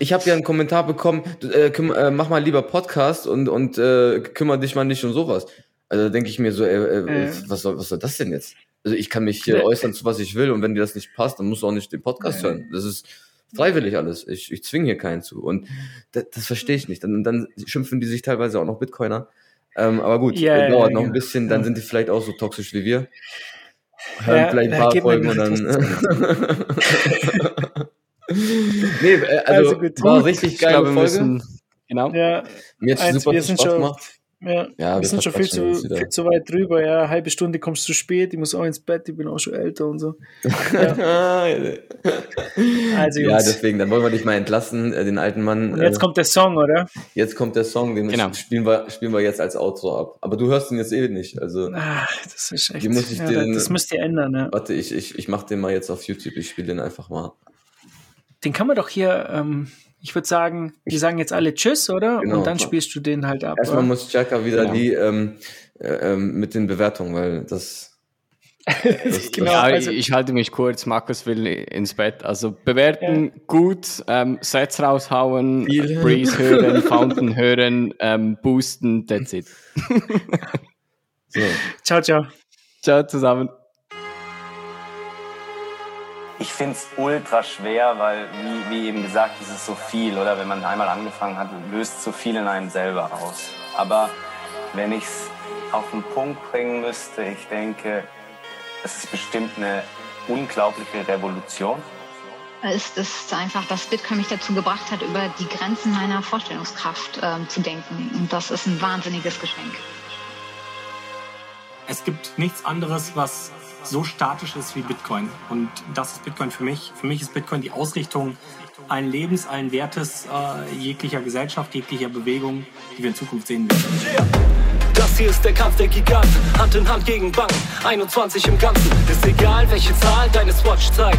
ich habe ja einen Kommentar bekommen, äh, küm, äh, mach mal lieber Podcast und, und äh, kümmere dich mal nicht um sowas. Also da denke ich mir so, äh, Ja. was, soll, was soll das denn jetzt? Also ich kann mich hier Ja. äußern zu was ich will und wenn dir das nicht passt, dann musst du auch nicht den Podcast hören. Das ist freiwillig alles. Ich, ich zwinge hier keinen zu. Und das, das verstehe ich nicht. Dann, dann schimpfen die sich teilweise auch noch Bitcoiner. Ähm, aber gut, Ja, ja, dauert ja, noch ein bisschen, dann Ja. sind die vielleicht auch so toxisch wie wir. Hören Ja, vielleicht ein paar Folgen und dann. (laughs) nee, äh, also, Also gut. war Gut. richtig Ich glaube, wir Folge. müssen, genau. Ja, Mir hat eins, super wir viel sind Spaß schon- gemacht. Ja, Ja, wir sind schon viel zu, viel zu weit drüber. Ja, halbe Stunde kommst du zu spät, ich muss auch ins Bett, ich bin auch schon älter und so. (laughs) Also ja, deswegen, dann wollen wir dich mal entlassen, äh, den alten Mann. und jetzt äh, kommt der Song, oder? jetzt kommt der Song, den Genau. spielen, wir, spielen wir jetzt als Outro ab. Aber du hörst ihn jetzt eh nicht. Also, Ach, das ist echt. Muss ich ja, den- das müsst ihr ändern, ja. warte, ich, ich, ich mach den mal jetzt auf YouTube. Ich spiele den einfach mal. Den kann man doch hier, ähm, ich würde sagen, wir sagen jetzt alle Tschüss, oder? Genau. Und dann spielst du den halt ab. Erstmal oder? muss Chaka wieder Genau. die ähm, äh, ähm, mit den Bewertungen, weil das. (laughs) das Genau, ja, also- ich, halte mich kurz. Markus will ins Bett. Also bewerten gut, ähm, Sets raushauen, Viel. Breeze (laughs) hören, Fountain hören, ähm, boosten, that's it. so. Ciao, ciao. Ciao zusammen. Ich finde es ultra schwer, weil, wie, wie eben gesagt, es ist so viel, oder? Wenn man einmal angefangen hat, löst so viel in einem selber aus. Aber wenn ich es auf den Punkt bringen müsste, ich denke, es ist bestimmt eine unglaubliche Revolution. Es ist einfach, dass Bitcoin mich dazu gebracht hat, über die Grenzen meiner Vorstellungskraft ähm, zu denken. Und das ist ein wahnsinniges Geschenk. Es gibt nichts anderes, was so statisch ist wie Bitcoin. Und das ist Bitcoin für mich. Für mich ist Bitcoin die Ausrichtung allen Lebens, allen Wertes, äh, jeglicher Gesellschaft, jeglicher Bewegung, die wir in Zukunft sehen werden. Das hier ist der Kampf der Giganten, Hand in Hand gegen Banken, 21 im Ganzen. Ist egal, welche Zahl deine Swatch zeigt.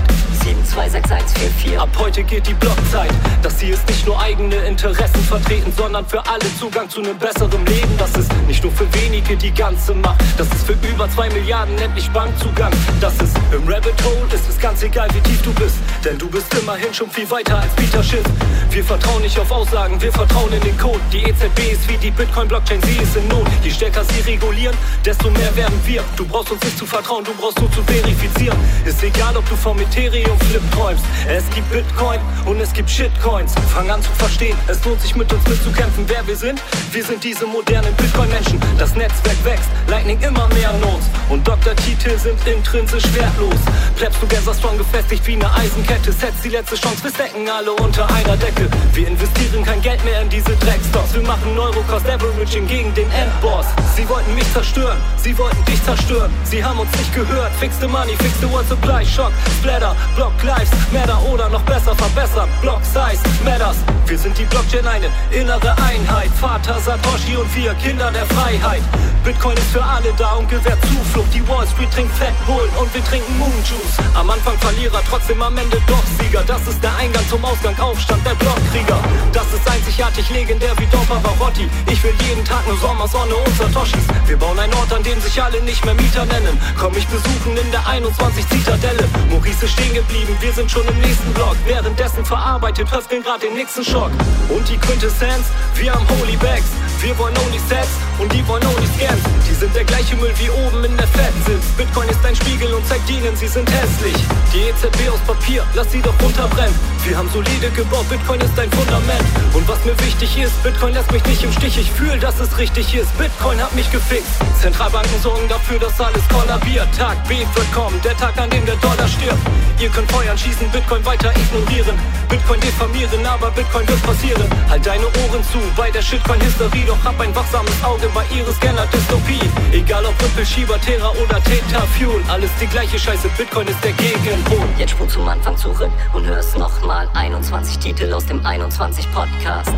726144. Ab heute geht die Blockzeit. Das hier ist nicht nur eigene Interessen vertreten, sondern für alle Zugang zu einem besseren Leben. Das ist nicht nur für wenige die ganze Macht. Das ist für über zwei Milliarden endlich Bankzugang. Das ist im Rabbit Hole, ist es ganz egal, wie tief du bist. Denn du bist immerhin schon viel weiter als Peter Schiff. Wir vertrauen nicht auf Aussagen, wir vertrauen in den Code. Die EZB ist wie die Bitcoin-Blockchain, sie ist in Not. Je stärker sie regulieren, desto mehr werden wir. Du brauchst uns nicht zu vertrauen, du brauchst nur zu verifizieren. Ist egal, ob du vom Ethereum Flip träumst. Es gibt Bitcoin und es gibt Shitcoins. Fang an zu verstehen, es lohnt sich mit uns mitzukämpfen. Wer wir sind? Wir sind diese modernen Bitcoin-Menschen. Das Netzwerk wächst, Lightning immer mehr Notes. Und Doktortitel sind intrinsisch wertlos. Plebst du Gather Strong gefestigt wie eine Eisenkette. Setzt die letzte Chance, wir stecken alle unter einer Decke. Wir investieren kein Geld mehr in diese Dreckstocks. Wir machen Neuro-Cost Averaging gegen den Endboss. Sie wollten mich zerstören, sie wollten dich zerstören. Sie haben uns nicht gehört. Fix the money, fix the world supply. Shock, Splatter, Block Lives, Matter oder noch besser verbessern. Block Size, Matters. Wir sind die Blockchain, eine innere Einheit. Vater Satoshi und wir Kinder der Freiheit. Bitcoin ist für alle da und gewährt Zuflucht. Die Wall Street trinkt Fat Bull und wir trinken Moon Juice. Am Anfang Verlierer, trotzdem am Ende doch Sieger. Das ist der Eingang zum Ausgang, Aufstand der Blockkrieger. Das ist einzigartig legendär wie Don Pavarotti. Ich will jeden Tag nur Sommersonne und Satoshis. Wir bauen einen Ort, an dem sich alle nicht mehr Mieter nennen. Komm mich besuchen in der 21 Zitadelle. Maurice ist stehen geblieben, wir sind schon im nächsten Block. Währenddessen verarbeitet Höfgen gerade den nächsten Schock. Und die Quintessenz, wir haben Holy Bags. Wir wollen only Sets und die wollen only Scams. Die sind der gleiche Müll wie oben in der Fettsitz. Bitcoin ist ein Spiegel und zeigt ihnen, sie sind hässlich. Die EZB aus Papier, lass sie doch runterbrennen. Wir haben solide gebaut, Bitcoin ist ein Fundament. Und was mir wichtig ist, Bitcoin lässt mich nicht im Stich. Ich fühle, dass es richtig ist. Bitcoin hat mich gefixt. Zentralbanken sorgen dafür, dass alles kollabiert. Tag B wird kommen, der Tag, an dem der Dollar stirbt. Ihr könnt feuern, schießen, Bitcoin weiter ignorieren. Bitcoin diffamieren, aber Bitcoin wird passieren. Halt deine Ohren zu bei der Shitcoin-Hysterie. Doch hab ein wachsames Auge bei ihres Scanner-Dystopie. Egal ob Ripple, Schieber, Terra oder Theta Fuel. Alles die gleiche Scheiße, Bitcoin ist der Gegenpol. Jetzt spur zum Anfang zurück und hörst nochmal 21 Titel aus dem 21 Podcast.